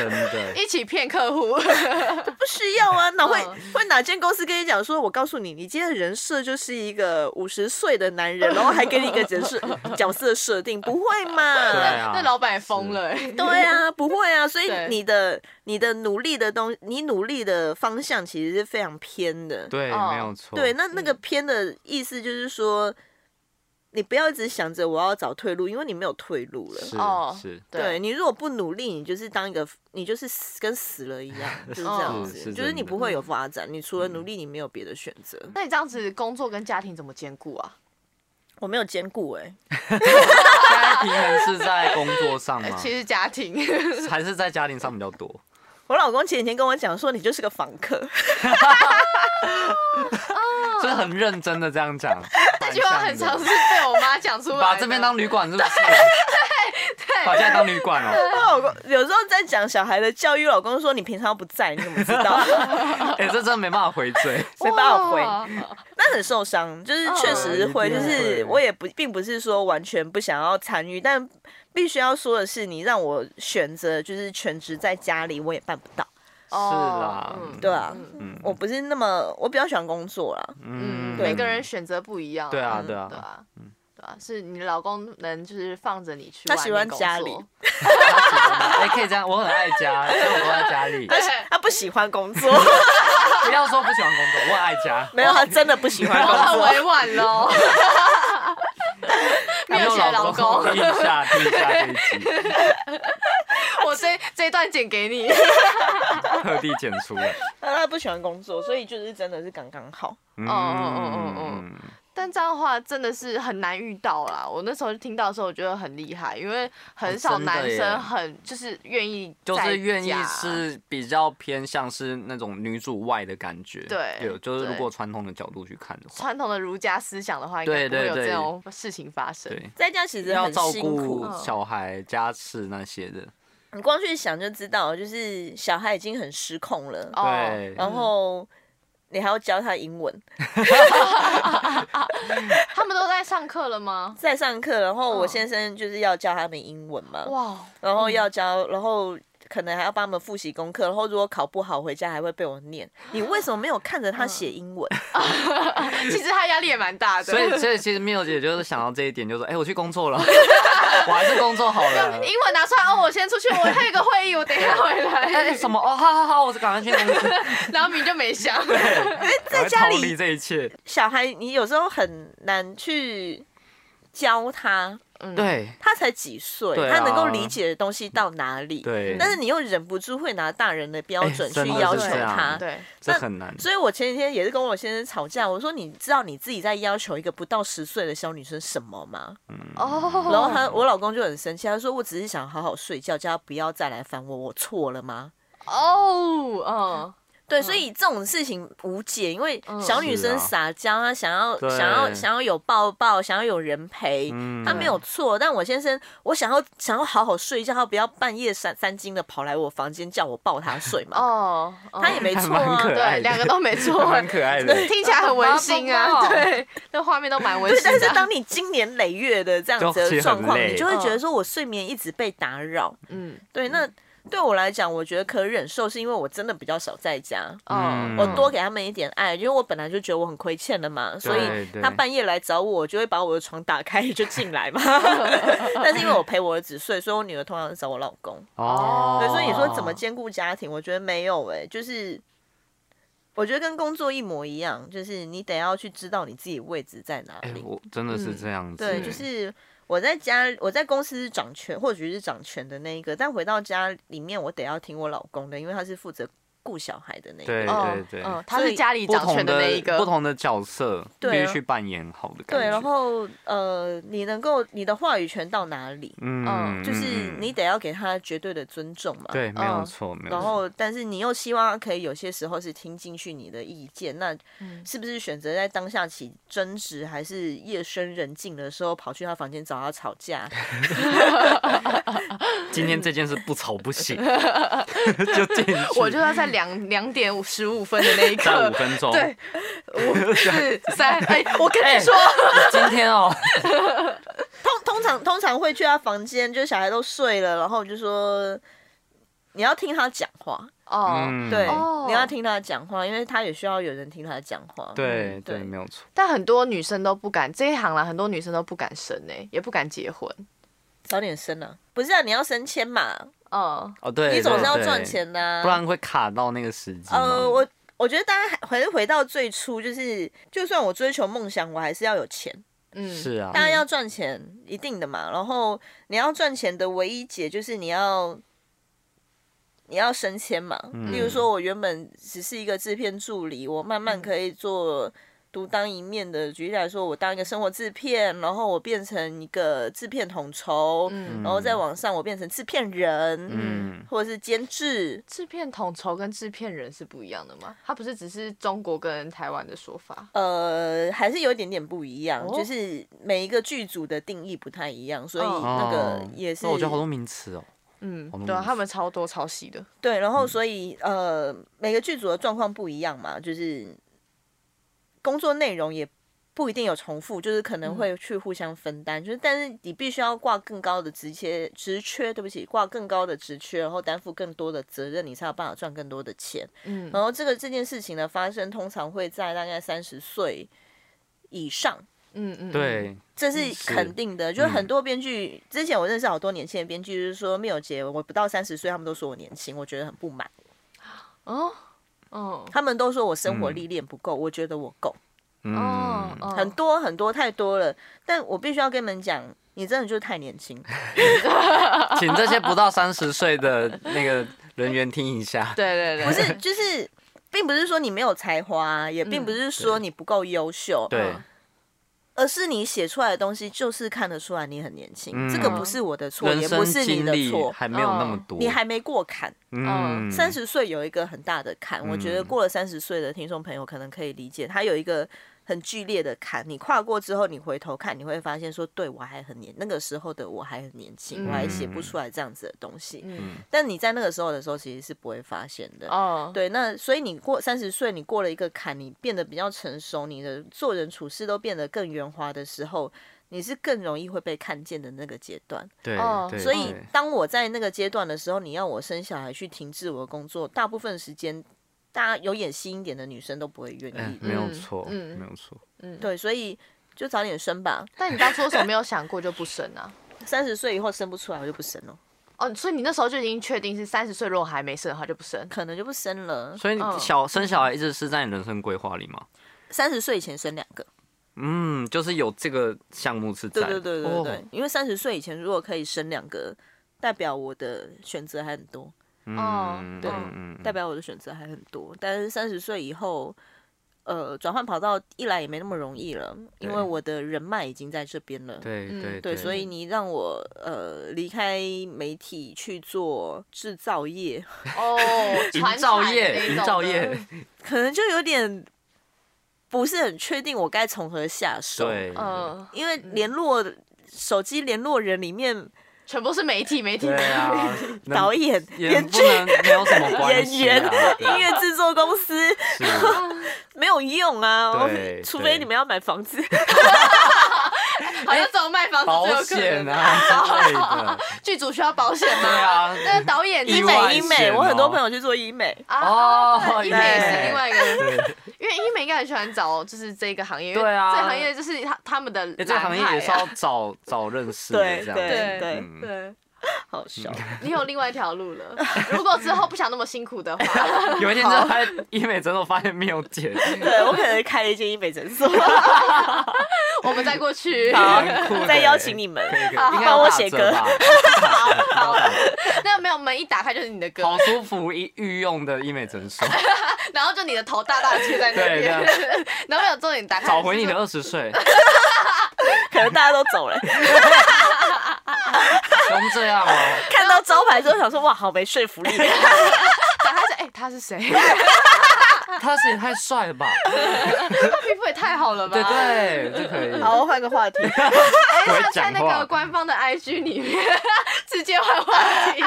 真的，一起骗客户 不需要啊？哪会会哪间公司跟你讲说，我告诉你，你今天的人设就是一个五十岁的男人，然后还给你一个角色角色设定，不会嘛？对啊，那老板也疯了。对啊，不会啊。所以你的你的努力的东，你努力的方向其实是非常偏的。对，没有错。对，那那个偏的意思就是说。你不要一直想着我要找退路，因为你没有退路了。哦，是，对，你如果不努力，你就是当一个，你就是死跟死了一样，就是这样子，就是你不会有发展。你除了努力，你没有别的选择。那你这样子工作跟家庭怎么兼顾啊？我没有兼顾哎。家庭还是在工作上吗？其实家庭还是在家庭上比较多。我老公前几天跟我讲说，你就是个访客。所以很认真的这样讲。这句话很常是被我妈讲出来。把这边当旅馆是不是？对对。把家当旅馆哦。老公有时候在讲小孩的教育，老公说你平常不在，你怎么知道？哎，这真的没办法回嘴，没办法回。那很受伤，就是确实会，就是我也不并不是说完全不想要参与，但必须要说的是，你让我选择就是全职在家里，我也办不到。是啦，对啊，我不是那么，我比较喜欢工作啦。嗯，每个人选择不一样。对啊，对啊，对啊，对啊，是你老公能就是放着你去，他喜欢家里，哎，可以这样，我很爱家，所以我都在家里。他他不喜欢工作，不要说不喜欢工作，我很爱家。没有，他真的不喜欢工作，很委婉喽。没有老公，听一下，听一下这一集。我这这一段剪给你，特地剪出来。他不喜欢工作，所以就是真的是刚刚好。嗯嗯嗯嗯嗯。但这样的话真的是很难遇到啦。我那时候听到的时候，我觉得很厉害，因为很少男生很就是愿意，就是愿意是比较偏向是那种女主外的感觉。对，有就是如果传统的角度去看的话，传统的儒家思想的话，应该不会有这种事情发生。对，在家其实很辛苦，要照顾小孩、家事那些的。你光去想就知道，就是小孩已经很失控了。对，然后。你还要教他英文，他们都在上课了吗？在上课，然后我先生就是要教他们英文嘛。哇，然后要教，然后。可能还要帮他们复习功课，然后如果考不好，回家还会被我念。你为什么没有看着他写英文？其实他压力也蛮大的。所以，所以其实 Mio 姐就是想到这一点，就说：“哎，我去工作了，我还是工作好了。”英文拿出来哦，我先出去，我还有个会议，我等一下回来。哎，什么？哦，好好好，我是赶快去公司。然后明就没想，因为在家里这一切，小孩你有时候很难去教他。嗯，对，他才几岁，他能够理解的东西到哪里？对，但是你又忍不住会拿大人的标准去要求他，对，这很难。所以我前几天也是跟我先生吵架，我说你知道你自己在要求一个不到十岁的小女生什么吗？哦，然后他我老公就很生气，他说我只是想好好睡觉，叫他不要再来烦我，我错了吗？哦，嗯。对，所以这种事情无解，因为小女生撒娇，她想要想要想要有抱抱，想要有人陪，她没有错。但我先生，我想要想要好好睡觉，他不要半夜三三更的跑来我房间叫我抱他睡嘛。哦，他也没错啊，对，两个都没 错，很可爱的，听起来很温馨啊。对，那画面都蛮温馨。但是当你经年累月的这样子的状况，你就会觉得说我睡眠一直被打扰。嗯，对，那。对我来讲，我觉得可忍受，是因为我真的比较少在家，嗯，我多给他们一点爱，因为我本来就觉得我很亏欠的嘛，所以他半夜来找我，我就会把我的床打开就进来嘛。但是因为我陪我儿子睡，所以我女儿通常是找我老公。哦，对，所以你说怎么兼顾家庭？我觉得没有哎、欸，就是我觉得跟工作一模一样，就是你得要去知道你自己位置在哪里。欸、我真的是这样子、嗯，对，就是。我在家，我在公司是掌权，或许是掌权的那一个，但回到家里面，我得要听我老公的，因为他是负责。顾小孩的那个，对对对，嗯，他是家里掌权的那一个，不同的角色必须去扮演好的感觉。对，然后呃，你能够你的话语权到哪里？嗯，就是你得要给他绝对的尊重嘛。对，没有错，没有错。然后，但是你又希望他可以有些时候是听进去你的意见，那是不是选择在当下起争执，还是夜深人静的时候跑去他房间找他吵架？今天这件事不吵不行，就进去。我就要在。两两点五十五分的那一刻，五分钟，对，五四三，哎，我跟你说，今天哦，通通常通常会去他房间，就小孩都睡了，然后就说你要听他讲话。哦，对，你要听他讲话，因为他也需要有人听他讲话，对对，没有错。但很多女生都不敢这一行啦，很多女生都不敢生呢，也不敢结婚，早点生啊，不是啊，你要升迁嘛。哦哦，对，你总是要赚钱的，啊，不然会卡到那个时机。呃，我我觉得大家还是回到最初，就是就算我追求梦想，我还是要有钱。嗯，是啊，大家要赚钱，一定的嘛。然后你要赚钱的唯一解就是你要你要升迁嘛。嗯，例如说，我原本只是一个制片助理，我慢慢可以做独当一面的。举例来说，我当一个生活制片，然后我变成一个制片统筹，嗯、然后在网上我变成制片人，嗯，或者是监制。制片统筹跟制片人是不一样的吗？它不是只是中国跟台湾的说法？呃，还是有一点点不一样，哦、就是每一个剧组的定义不太一样，所以那个也是。我觉得好多名词哦。嗯，对啊，他们超多超细的。对，然后所以呃，每个剧组的状况不一样嘛，就是工作内容也不一定有重复，就是可能会去互相分担，就是但是你必须要挂更高的职缺，职缺，对不起，挂更高的职缺，然后担负更多的责任，你才有办法赚更多的钱。嗯，然后这个这件事情的发生，通常会在大概三十岁以上。嗯嗯，对，这是肯定的。就是很多编剧，之前我认识好多年轻的编剧，就是说没有结，我不到三十岁，他们都说我年轻，我觉得很不满。哦哦，他们都说我生活历练不够，我觉得我够。嗯，很多很多太多了，但我必须要跟你们讲，你真的就是太年轻。请这些不到三十岁的那个人员听一下。对对对，不是，就是并不是说你没有才华，也并不是说你不够优秀。对。而是你写出来的东西，就是看得出来你很年轻，嗯、这个不是我的错，也不是你的错，还没有那么多，你还没过坎。嗯，三十岁有一个很大的坎，嗯、我觉得过了三十岁的听众朋友可能可以理解，他有一个。很剧烈的坎，你跨过之后，你回头看，你会发现说，对我还很年，那个时候的我还很年轻，我还写不出来这样子的东西。嗯，但你在那个时候的时候，其实是不会发现的。哦，对，那所以你过三十岁，你过了一个坎，你变得比较成熟，你的做人处事都变得更圆滑的时候，你是更容易会被看见的那个阶段。对，所以当我在那个阶段的时候，你要我生小孩去停滞我的工作，大部分时间。大家有演戏一点的女生都不会愿意，欸，没有错，嗯，没有错，嗯，对，所以就早点生吧。但你当初为什么没有想过就不生啊？三十岁以后生不出来，我就不生了。哦，所以你那时候就已经确定是三十岁，如果还没生的话就不生，可能就不生了。所以你小生小孩一直是在你人生规划里吗？三十岁以前生两个，嗯，就是有这个项目是在，对对对对对，哦，因为三十岁以前如果可以生两个，代表我的选择还很多。哦，对，代表我的选择还很多，但是三十岁以后，呃，转换跑道一来也没那么容易了，因为我的人脉已经在这边了。对对对，所以你让我呃离开媒体去做制造业，哦，营造业，营造业，可能就有点不是很确定我该从何下手。嗯，因为联络手机联络人里面。全部是媒体，媒体，对啊，导演、编剧、没有什么 关系、啊、演员、音乐制作公司，没有用啊！除非你们要买房子。好像这种卖房子保险啊，剧组需要保险吗？对啊，那导演医美，医美，我很多朋友去做医美。哦，医美。是另外一个，因为医美应该很喜欢找就是这个行业，对啊，这个行业就是他他们的，这个行业也是要找找认识的这样，对对对。好笑，你有另外一条路了。如果之后不想那么辛苦的话，有一天在开医美诊所发现没有钱，对我可能开了一间医美诊所，我们再过去，再邀请你们，帮我写歌。那没有门一打开就是你的歌，好舒服御御用的医美诊所。然后就你的头大大贴在那边，然后没有重点打开，找回你的二十岁。可能大家都走了。怎么这样哦？看到招牌之后想说哇，好没说服力。打开是哎，他是谁？他是也太帅了吧？他皮肤也太好了吧？对对，这可以。好，换个话题。哎，他在那个官方的 IG 里面直接换话题。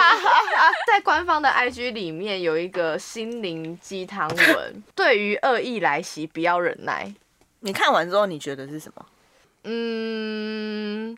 在官方的 IG 里面有一个心灵鸡汤文：对于恶意来袭，不要忍耐。你看完之后，你觉得是什么？嗯。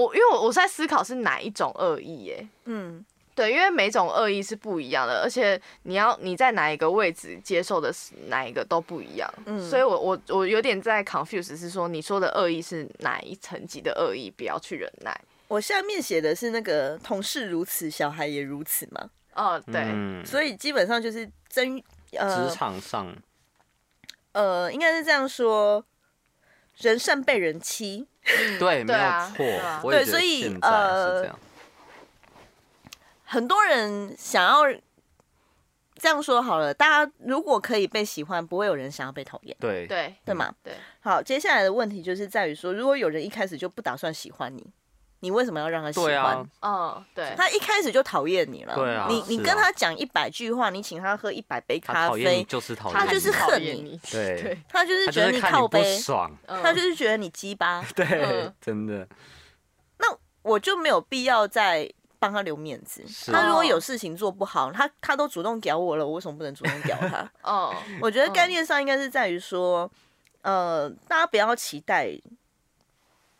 我因为我我在思考是哪一种恶意耶，嗯，对，因为每种恶意是不一样的，而且你要你在哪一个位置接受的是哪一个都不一样，嗯，所以我我我有点在 confuse，是说你说的恶意是哪一层级的恶意，不要去忍耐。我下面写的是那个同事如此，小孩也如此嘛，哦，对，嗯，所以基本上就是真呃职场上，呃，应该是这样说，人善被人欺。对，没有错。对，所以呃，很多人想要这样说好了，大家如果可以被喜欢，不会有人想要被讨厌。对对对嘛？对。好，接下来的问题就是在于说，如果有人一开始就不打算喜欢你，你为什么要让他喜欢？嗯、啊，对。他一开始就讨厌你了。对啊。你你跟他讲一百句话，你请他喝一百杯咖啡，就是讨厌，他就是恨你。对。他就是觉得你靠杯，爽。他就是觉得你鸡巴。对，真的。那我就没有必要再。帮他留面子，他如果有事情做不好，他他都主动屌我了，我为什么不能主动屌他？哦，我觉得概念上应该是在于说，呃，大家不要期待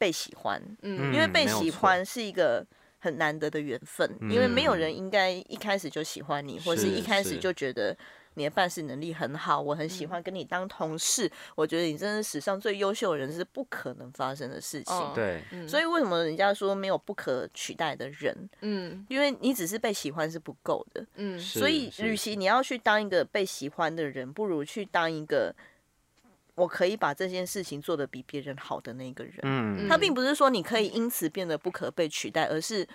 被喜欢，嗯，因为被喜欢是一个很难得的缘分，因为没有人应该一开始就喜欢你，或者是一开始就觉得。你的办事能力很好，我很喜欢跟你当同事。嗯、我觉得你真的是史上最优秀的人，是不可能发生的事情。哦、对，所以为什么人家说没有不可取代的人？嗯，因为你只是被喜欢是不够的。嗯，所以，与其你要去当一个被喜欢的人，不如去当一个我可以把这件事情做得比别人好的那个人。嗯，他并不是说你可以因此变得不可被取代，而是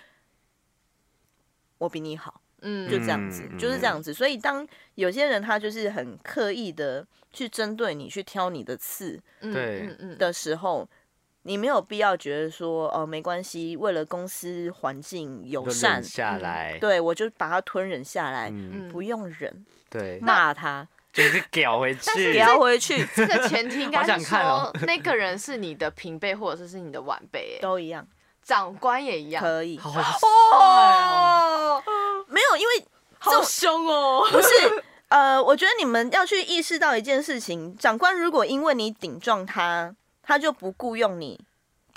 我比你好。嗯，就这样子，就是这样子。所以当有些人他就是很刻意的去针对你，去挑你的刺，对，的时候，你没有必要觉得说哦，没关系，为了公司环境友善下来，对我就把它吞忍下来，不用忍，对，骂他就是屌回去，屌回去。这个前提应该是说，那个人是你的平辈或者是是你的晚辈，都一样，长官也一样，可以。哦。没有，因为好凶哦！不是，呃，我觉得你们要去意识到一件事情：长官如果因为你顶撞他，他就不雇佣你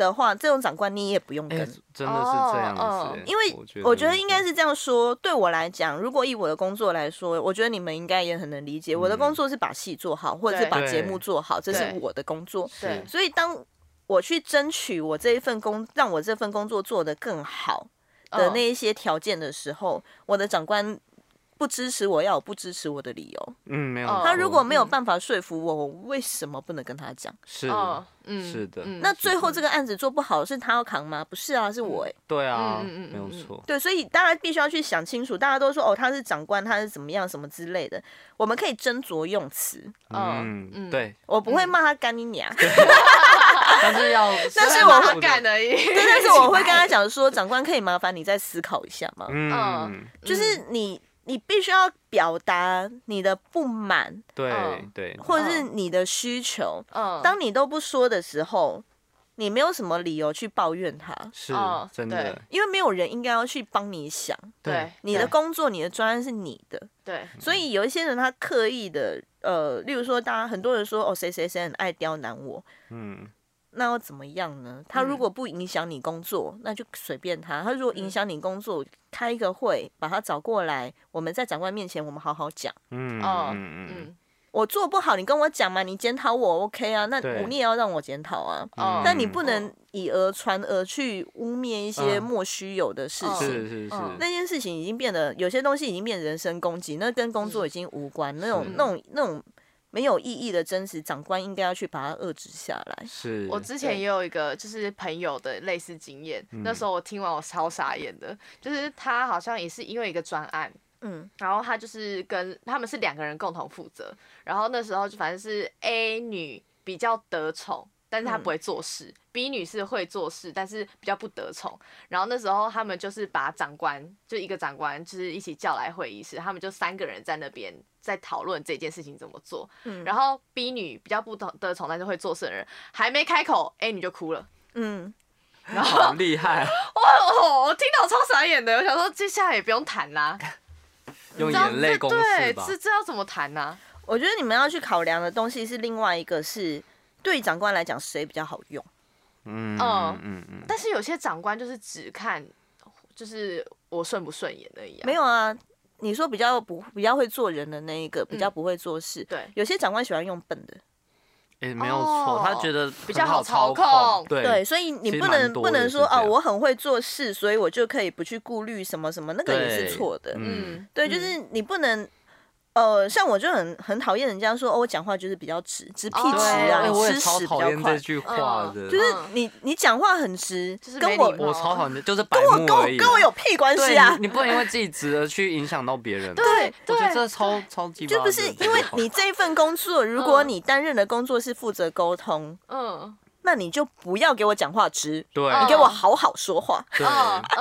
的话，这种长官你也不用跟。真的是这样子。哦哦、因为我觉得应该是这样说。对我来讲，如果以我的工作来说，我觉得你们应该也很能理解。我的工作是把戏做好，或者是把节目做好，这是我的工作。对。所以当我去争取我这一份工，让我这份工作做得更好。的那一些条件的时候，我的长官不支持我，要有不支持我的理由。嗯，没有。他如果没有办法说服我，我为什么不能跟他讲？是，嗯，是的。那最后这个案子做不好，是他要扛吗？不是啊，是我。哎，对啊，没有错。对，所以大家必须要去想清楚。大家都说哦，他是长官，他是怎么样，什么之类的。我们可以斟酌用词。嗯嗯，对。我不会骂他干你娘。但是要，但是我会干而已。对，但是我会跟他讲说，长官可以麻烦你再思考一下吗？嗯，就是你，你必须要表达你的不满，对对，或者是你的需求。嗯，当你都不说的时候，你没有什么理由去抱怨他。是，真的，因为没有人应该要去帮你想。对，你的工作，你的专案是你的。对，所以有一些人他刻意的，呃，例如说，大家很多人说，哦，谁谁谁很爱刁难我。嗯。那要怎么样呢？他如果不影响你工作，嗯、那就随便他。他如果影响你工作，嗯、开一个会，把他找过来，我们在长官面前，我们好好讲。嗯嗯嗯，我做不好，你跟我讲嘛，你检讨我 OK 啊？那你也要让我检讨啊。对但你不能以讹传讹去污蔑一些莫须有的事情。是是是，那件事情已经变得有些东西已经变人身攻击，那跟工作已经无关。是那种那种那种。没有意义的真实，长官应该要去把它遏制下来。是我之前也有一个就是朋友的类似经验，那时候我听完我超傻眼的，就是他好像也是因为一个专案，嗯，然后他就是跟他们是两个人共同负责，然后那时候就反正是 A 女比较得宠。但是她不会做事，嗯，B 女是会做事，但是比较不得宠。然后那时候他们就是把长官，就一个长官，就是一起叫来会议室，他们就三个人在那边在讨论这件事情怎么做。嗯，然后 B 女比较不同的宠，但是会做事的人还没开口，A 女就哭了。嗯，然后好厉害 哇！我听到超傻眼的，我想说接下来也不用谈啦，用眼泪攻势吧。对，这这要怎么谈呢？我觉得你们要去考量的东西是另外一个是。对长官来讲，谁比较好用？嗯嗯嗯，但是有些长官就是只看，就是我顺不顺眼而已。没有啊，你说比较不比较会做人的那一个，比较不会做事。对，有些长官喜欢用笨的。哎，没有错，他觉得比较好操控。对，所以你不能不能说哦，我很会做事，所以我就可以不去顾虑什么什么，那个也是错的。嗯，对，就是你不能。呃，像我就很很讨厌人家说哦，我讲话就是比较直，直屁直啊，吃屎比较快。这句话的，就是你你讲话很直，跟我我超讨厌，就是跟我跟我跟我有屁关系啊！你不能因为自己直而去影响到别人。对，我觉得这超超级就不是因为你这一份工作，如果你担任的工作是负责沟通，嗯。那你就不要给我讲话直，对，你给我好好说话。对，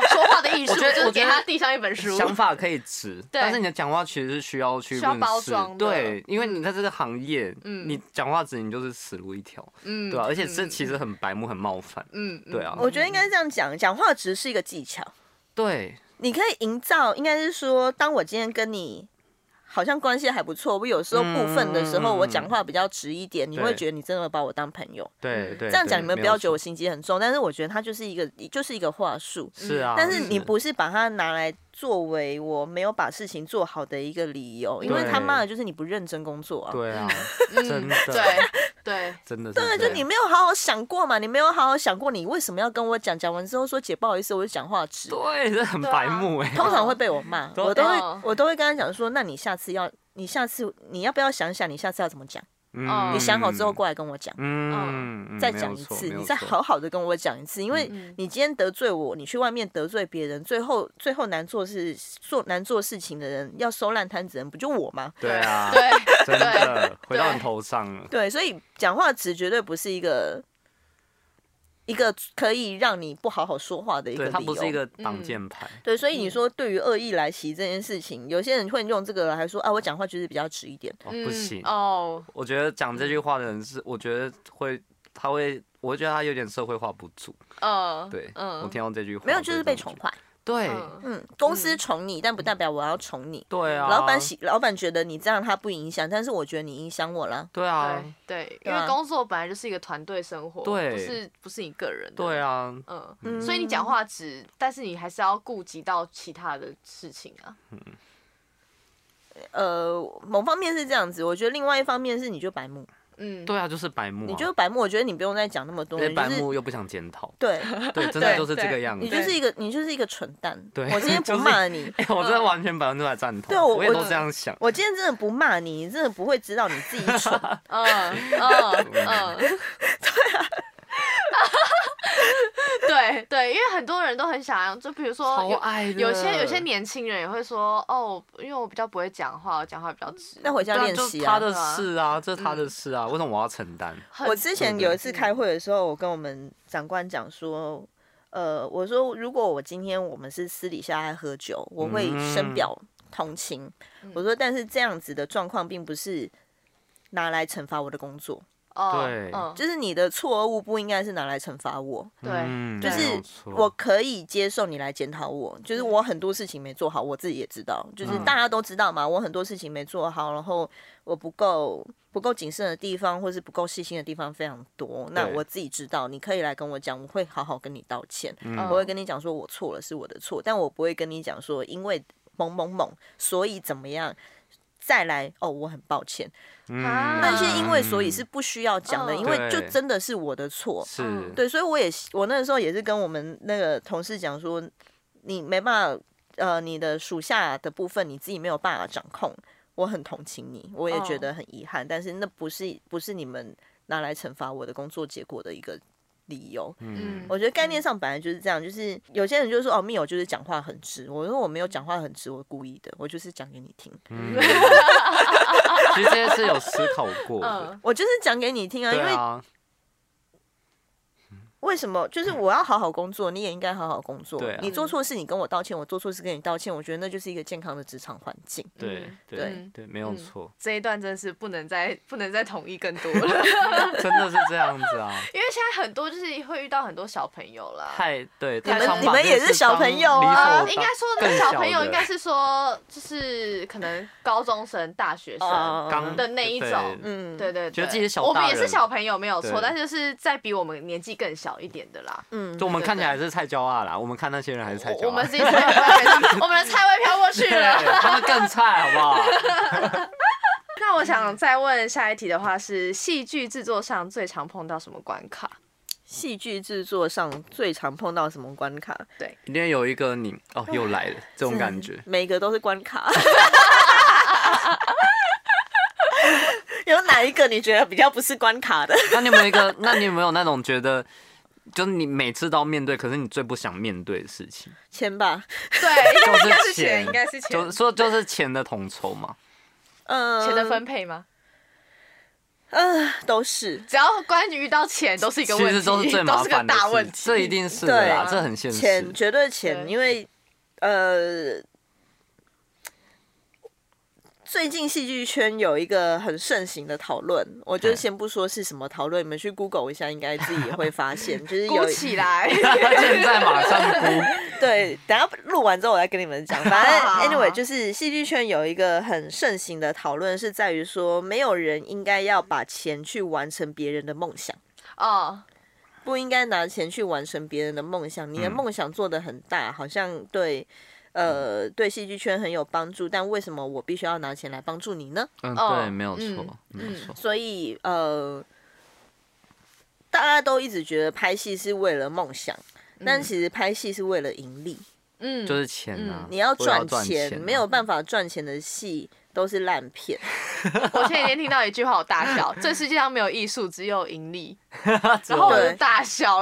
说话的艺术就是给他递上一本书。想法可以直，但是你的讲话其实是需要去需要包装。对，因为你在这个行业，嗯你讲话直，你就是死路一条。嗯，对吧？而且这其实很白目，很冒犯。嗯，对啊。我觉得应该是这样讲，讲话直是一个技巧。对，你可以营造，应该是说，当我今天跟你。好像关系还不错。我有时候部分的时候，我讲话比较直一点，你会觉得你真的把我当朋友。对对，这样讲你们不要觉得我心机很重，但是我觉得它就是一个，就是一个话术。是啊，但是你不是把它拿来作为我没有把事情做好的一个理由，因为他骂的就是你不认真工作啊。对啊，真的。对对，真的。对，就你没有好好想过嘛？你没有好好想过，你为什么要跟我讲？讲完之后说姐不好意思，我就讲话直。对，这很白目哎。通常会被我骂，我都会我都会跟他讲说，那你下次要。你下次你要不要想想，你下次要怎么讲？嗯，你想好之后过来跟我讲，嗯，再讲一次，你再好好的跟我讲一次，因为你今天得罪我，你去外面得罪别人，最后最后难做事做难做事情的人，要收烂摊子的人不就我吗？对啊，对，真的回到你头上了。对，所以讲话直绝对不是一个。一个可以让你不好好说话的一个理由，它不是一个挡箭牌。对，所以你说对于恶意来袭这件事情，有些人会用这个来说啊，我讲话就是比较直一点。哦，不行哦，我觉得讲这句话的人是，我觉得会，他会，我会觉得他有点社会化不足。嗯，对，嗯，我听到这句话，没有，就是被宠坏。对，嗯，公司宠你，但不代表我要宠你。对啊，老板喜，老板觉得你这样他不影响，但是我觉得你影响我了。对啊，对，因为工作本来就是一个团队生活，对，不是不是你个人的。对啊，嗯，所以你讲话直，但是你还是要顾及到其他的事情啊。嗯，呃，某方面是这样子，我觉得另外一方面是你就白目。嗯，对啊，就是白目。你就是白目，我觉得你不用再讲那么多。白目又不想检讨。对对，真的就是这个样子。你就是一个，你就是一个蠢蛋。对，我今天不骂你，我真的完全百分之百赞同。对，我也都这样想。我今天真的不骂你，你真的不会知道你自己蠢。嗯嗯嗯，对啊。对对，因为很多人都很想要，就比如说有些有些年轻人也会说，哦，因为我比较不会讲话，我讲话比较直。那回家练习啊，他的事啊，这是他的事啊，为什么我要承担？我之前有一次开会的时候，我跟我们长官讲说，呃，我说如果我今天我们是私底下爱喝酒，我会深表同情。我说，但是这样子的状况并不是拿来惩罚我的工作。对，就是你的错误不应该是拿来惩罚我，对，就是我可以接受你来检讨我，就是我很多事情没做好，我自己也知道，就是大家都知道嘛，我很多事情没做好，然后我不够不够谨慎的地方，或是不够细心的地方非常多，那我自己知道，你可以来跟我讲，我会好好跟你道歉，我会跟你讲说我错了是我的错，但我不会跟你讲说因为某某某所以怎么样。再来哦，我很抱歉。嗯，那些因为所以是不需要讲的，因为就真的是我的错。是，对，所以我也我那个时候也是跟我们那个同事讲说，你没办法，呃，你的属下的部分你自己没有办法掌控，我很同情你，我也觉得很遗憾，但是那不是不是你们拿来惩罚我的工作结果的一个。理由，嗯，我觉得概念上本来就是这样，就是有些人就说哦，密友就是讲话很直，我说我没有讲话很直，我故意的，我就是讲给你听。嗯、其实这些是有思考过的，我就是讲给你听啊，因为。为什么？就是我要好好工作，你也应该好好工作。你做错事，你跟我道歉；我做错事，跟你道歉。我觉得那就是一个健康的职场环境。对对对，没有错。这一段真是不能再不能再统一更多了。真的是这样子啊！因为现在很多就是会遇到很多小朋友啦。太对，你们你们也是小朋友啊。应该说的小朋友，应该是说就是可能高中生、大学生的那一种。嗯，对对，觉得自己小。我们也是小朋友，没有错，但是是在比我们年纪更小。少一点的啦，嗯，就我们看起来还是菜椒啊啦，我们看那些人还是菜椒。我们自己菜，我们的菜味飘过去了，他们更菜，好不好？那我想再问下一题的话是，戏剧制作上最常碰到什么关卡？戏剧制作上最常碰到什么关卡？对，一定有一个你哦，又来了这种感觉，每个都是关卡。有哪一个你觉得比较不是关卡的？那你有没有一个？那你有没有那种觉得，就是你每次都要面对，可是你最不想面对的事情？钱吧，对，就是钱，应该是钱，就说就是钱的统筹嘛，嗯，钱的分配吗？嗯，都是，只要关于遇到钱，都是一个问题，其实都是最麻烦的大问题，这一定是的啦，这很现实，钱绝对钱，因为呃。最近戏剧圈有一个很盛行的讨论，我就先不说是什么讨论，你们去 Google 一下，应该自己也会发现，就是有起来，现 在马上估。对，等下录完之后我再跟你们讲。反正 anyway，就是戏剧圈有一个很盛行的讨论，是在于说，没有人应该要把钱去完成别人的梦想哦，不应该拿钱去完成别人的梦想。你的梦想做的很大，好像对。呃，对戏剧圈很有帮助，但为什么我必须要拿钱来帮助你呢？嗯，对，没有错，嗯、没有错。所以呃，大家都一直觉得拍戏是为了梦想，嗯、但其实拍戏是为了盈利。嗯，就是钱啊，嗯、你要赚钱，没有办法赚钱的戏都是烂片。我前几天听到一句话，我大笑：这世界上没有艺术，只有盈利。然后我就大笑。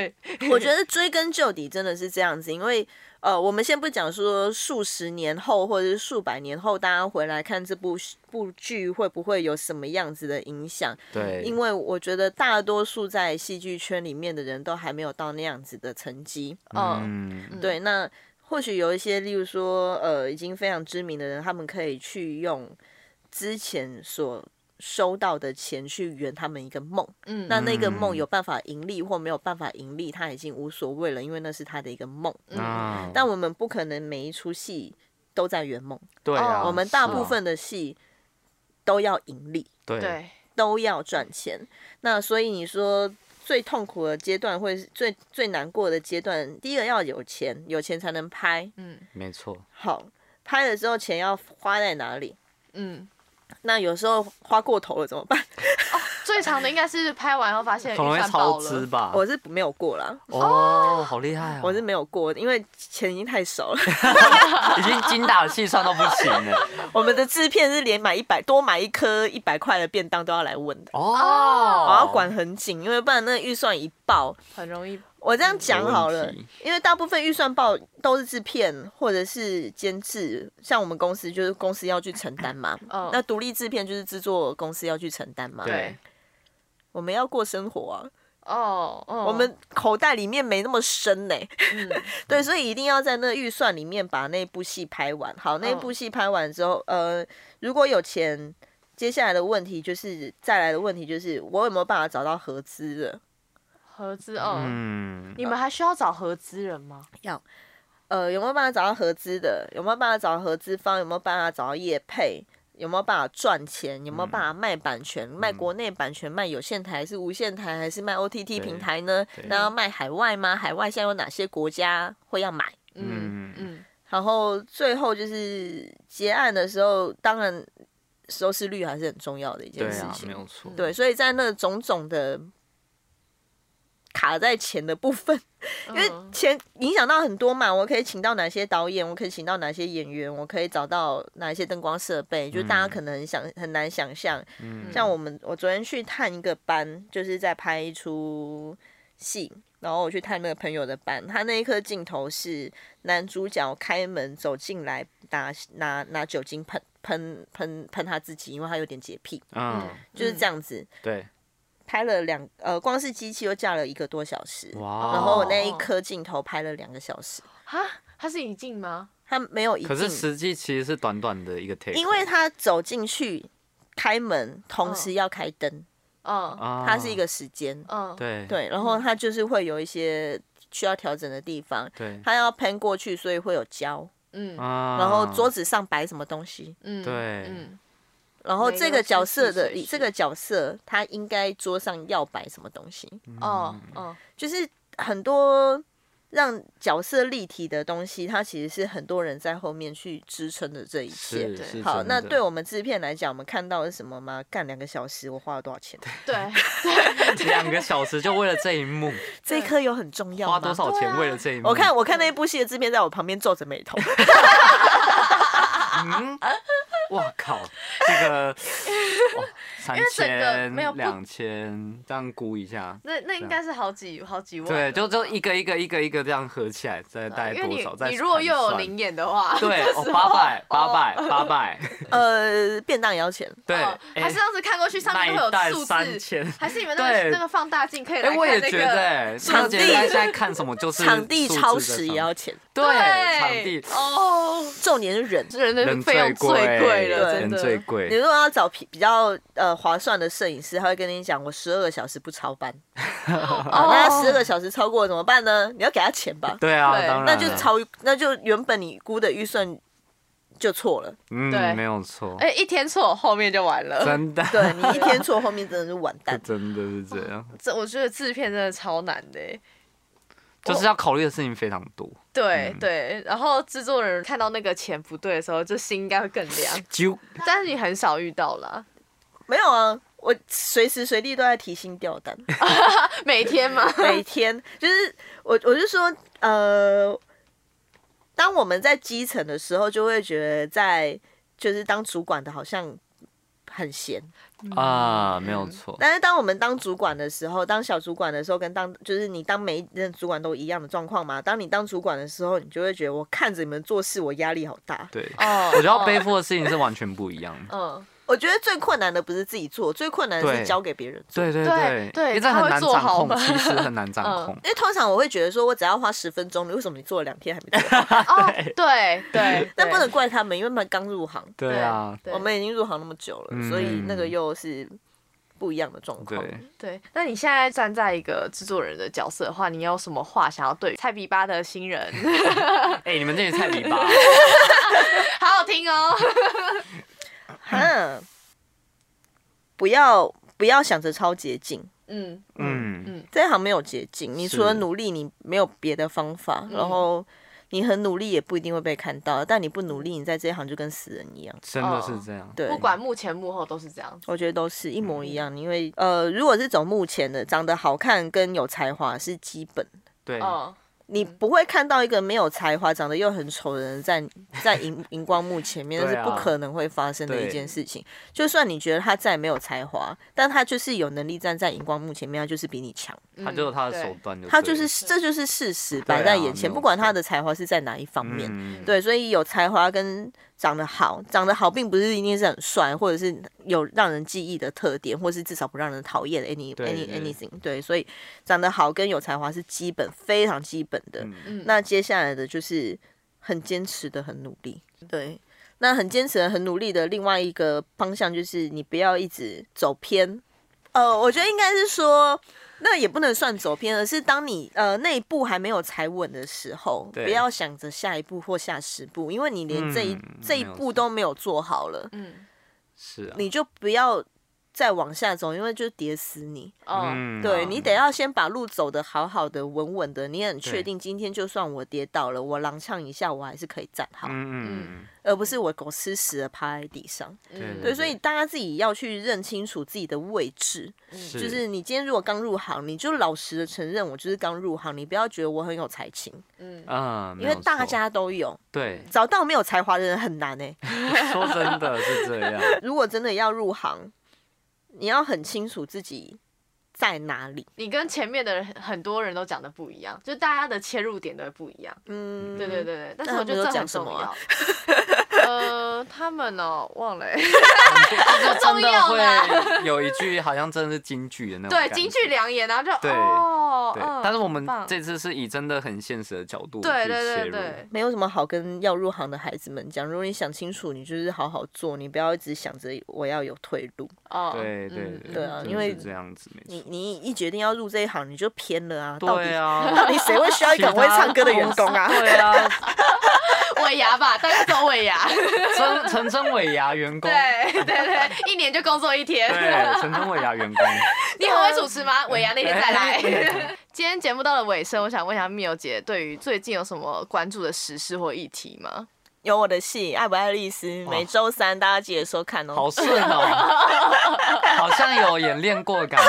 我觉得追根究底真的是这样子，因为。呃，我们先不讲说数十年后或者是数百年后，大家回来看这部部剧会不会有什么样子的影响？对，因为我觉得大多数在戏剧圈里面的人都还没有到那样子的成绩。嗯，对，那或许有一些，例如说，呃，已经非常知名的人，他们可以去用之前所。收到的钱去圆他们一个梦，嗯，那那个梦有办法盈利或没有办法盈利，他已经无所谓了，因为那是他的一个梦，嗯，但我们不可能每一出戏都在圆梦，对啊，我们大部分的戏都要盈利，对，都要赚钱。那所以你说最痛苦的阶段，会是最最难过的阶段，第一个要有钱，有钱才能拍，嗯，没错。好，拍了之后钱要花在哪里？嗯。那有时候花过头了怎么办？哦，最长的应该是拍完后发现可能会超支吧。我是没有过啦。哦，好厉害啊！我是没有过，因为钱已经太少了，已经精打细算都不行了。我们的制片是连买一百多买一颗一百块的便当都要来问的哦，我要管很紧，因为不然那个预算一爆很容易。我这样讲好了，因为大部分预算报都是制片或者是监制，像我们公司就是公司要去承担嘛。哦。那独立制片就是制作公司要去承担嘛。对。我们要过生活啊。哦哦。我们口袋里面没那么深呢。嗯。对，所以一定要在那预算里面把那部戏拍完。好，那部戏拍完之后，呃，如果有钱，接下来的问题就是再来的问题就是我有没有办法找到合资的。合资哦，嗯，你们还需要找合资人吗？要，呃，有没有办法找到合资的？有没有办法找到合资方？有没有办法找到业配？有没有办法赚钱？有没有办法卖版权？嗯、卖国内版权？卖有线台还是无线台？还是卖 OTT 平台呢？那要卖海外吗？海外现在有哪些国家会要买？嗯嗯。然后最后就是结案的时候，当然收视率还是很重要的一件事情，对啊，没有错。对，所以在那种种的。卡在钱的部分，因为钱影响到很多嘛。我可以请到哪些导演，我可以请到哪些演员，我可以找到哪一些灯光设备，就是大家可能很想很难想象。像我们，我昨天去探一个班，就是在拍一出戏，然后我去探那个朋友的班，他那一颗镜头是男主角开门走进来，拿拿拿酒精喷喷喷喷他自己，因为他有点洁癖，嗯，就是这样子，对。拍了两呃，光是机器又架了一个多小时，哇！然后我那一颗镜头拍了两个小时。哈，它是一镜吗？它没有一镜，可是实际其实是短短的一个 take。因为他走进去开门，同时要开灯，嗯，它是一个时间，嗯，对对，然后它就是会有一些需要调整的地方，对，它要喷过去，所以会有胶，嗯，然后桌子上摆什么东西，嗯，对，嗯。然后这个角色的这个角色，他应该桌上要摆什么东西？哦哦，就是很多让角色立体的东西，它其实是很多人在后面去支撑的这一切。好，那对我们制片来讲，我们看到的是什么吗？干两个小时，我花了多少钱？对，两个小时就为了这一幕，这一颗有很重要吗？花多少钱为了这一幕？我看我看那一部戏的制片在我旁边皱着眉头。嗯 哇靠，这个三千两千这样估一下，那那应该是好几好几万。对，就就一个一个一个一个这样合起来，再大概多少？你如果又有临演的话，对，八百 八百八百。呃，便当也要钱。对，还是当时看过去上面会有数字，还是你们那个那个放大镜可以来看那个？我也觉得，场地现在看什么就是场地超时也要钱。对，场地哦，重点是人，人的费用最贵了，人最贵。你如果要找比比较呃划算的摄影师，他会跟你讲，我十二个小时不超班。啊，那他十二个小时超过了怎么办呢？你要给他钱吧。对啊，当然。那就超，那就原本你估的预算就错了。嗯，没有错。哎，一天错，后面就完了。真的。对，你一天错，后面真的是完蛋。真的是这样。这我觉得制片真的超难的。就是要考虑的事情非常多，对、嗯、对，然后制作人看到那个钱不对的时候，就心应该会更凉。就，但是你很少遇到啦，没有啊，我随时随地都在提心吊胆，每天吗？每天，就是我我就说，呃，当我们在基层的时候，就会觉得在就是当主管的好像很闲。啊，没有错。但是当我们当主管的时候，当小主管的时候，跟当就是你当每一任主管都一样的状况嘛。当你当主管的时候，你就会觉得我看着你们做事，我压力好大。对，哦，我觉得要背负的事情是完全不一样的。嗯。我觉得最困难的不是自己做，最困难的是交给别人做。对对对对，因为这很难掌控，其实很难 掌控。因为通常我会觉得说，我只要花十分钟，你为什么你做了两天还没做？哦，对 对，但不能怪他们，因为他们刚入行。对啊，我们已经入行那么久了，所以那个又是不一样的状况。对，那你现在站在一个制作人的角色的话，你有什么话想要对菜比巴的新人？哎，你们这些菜比巴，好好听哦。嗯，不要不要想着超捷径，嗯。嗯。嗯，这一行没有捷径，你除了努力，你没有别的方法。然后你很努力也不一定会被看到，但你不努力，你在这一行就跟死人一样，真的是这样。对，不管幕前幕后都是这样，我觉得都是一模一样。因为呃，如果是走幕前的，长得好看跟有才华是基本的，对。你不会看到一个没有才华、长得又很丑的人在在荧荧光幕前面，那是不可能会发生的一件事情。就算你觉得他再没有才华，但他就是有能力站在荧光幕前面，他就是比你强。他就是他的手段，他就是这就是事实摆在眼前，不管他的才华是在哪一方面。对，所以有才华跟长得好，长得好并不是一定是很帅，或者是有让人记忆的特点，或是至少不让人讨厌的 any any anything。对，所以长得好跟有才华是基本，非常基本的。嗯、那接下来的就是很坚持的，很努力。对，那很坚持的，很努力的另外一个方向就是你不要一直走偏。呃，我觉得应该是说。那也不能算走偏，而是当你呃那一步还没有踩稳的时候，不要想着下一步或下十步，因为你连这一、嗯、这一步都没有做好了，嗯，是啊，你就不要再往下走，因为就跌死你。嗯，对，你得要先把路走得好好的、稳稳的，你很确定今天就算我跌倒了，我踉跄一下，我还是可以站好。嗯嗯。而不是我狗吃屎的趴在地上，对，所以大家自己要去认清楚自己的位置。是就是你今天如果刚入行，你就老实的承认我就是刚入行，你不要觉得我很有才情，嗯啊，因为大家都有，对，找到没有才华的人很难哎、欸，说真的是这样。如果真的要入行，你要很清楚自己。在哪里？你跟前面的人很多人都讲的不一样，就大家的切入点都会不一样。嗯，对对对对，但是我觉得这很重要。呃，他们哦，忘了，不 重要会有一句好像真的是京剧的那种。对，京剧良言，然后就对哦，但是我们这次是以真的很现实的角度去对对对对，没有什么好跟要入行的孩子们讲。如果你想清楚，你就是好好做，你不要一直想着我要有退路。哦，对对对啊，因为这样子，你你一决定要入这一行，你就偏了啊。对啊，到底谁会需要一个会唱歌的员工啊？对啊。尾牙吧，大概做尾牙，称称称尾牙员工，对对对，一年就工作一天，对，称称尾牙员工。你很会主持吗？尾牙那天再来。今天节目到了尾声，我想问一下缪姐，对于最近有什么关注的时事或议题吗？有我的戏《爱不爱丽丝》，每周三大家记得收看哦。好顺哦，好像有演练过的感觉。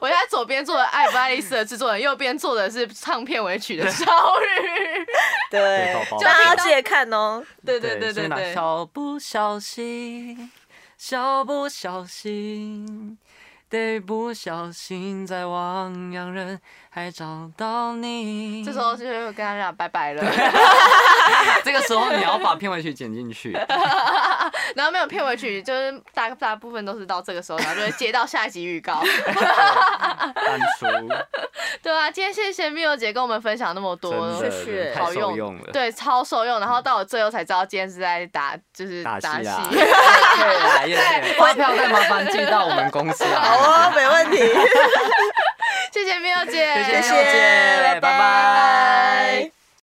我现在左边坐的《爱不爱丽丝》的制作人，右边坐的是唱片尾曲的超宇。对，大家记得看哦。对对对对对。小不小心，小不小心。得不小心在汪洋人。还找到你，这时候就跟他俩拜拜了。这个时候你要把片尾曲剪进去，然后没有片尾曲，就是大大部分都是到这个时候，然后就会接到下一集预告。淡出。对啊，今天谢谢 Mio 姐跟我们分享那么多，谢谢，好用，对，超受用。然后到我最后才知道今天是在打，就是打戏。对对，发票再麻烦寄到我们公司啊。好啊，没问题。谢谢 Mio 姐，谢谢，拜拜。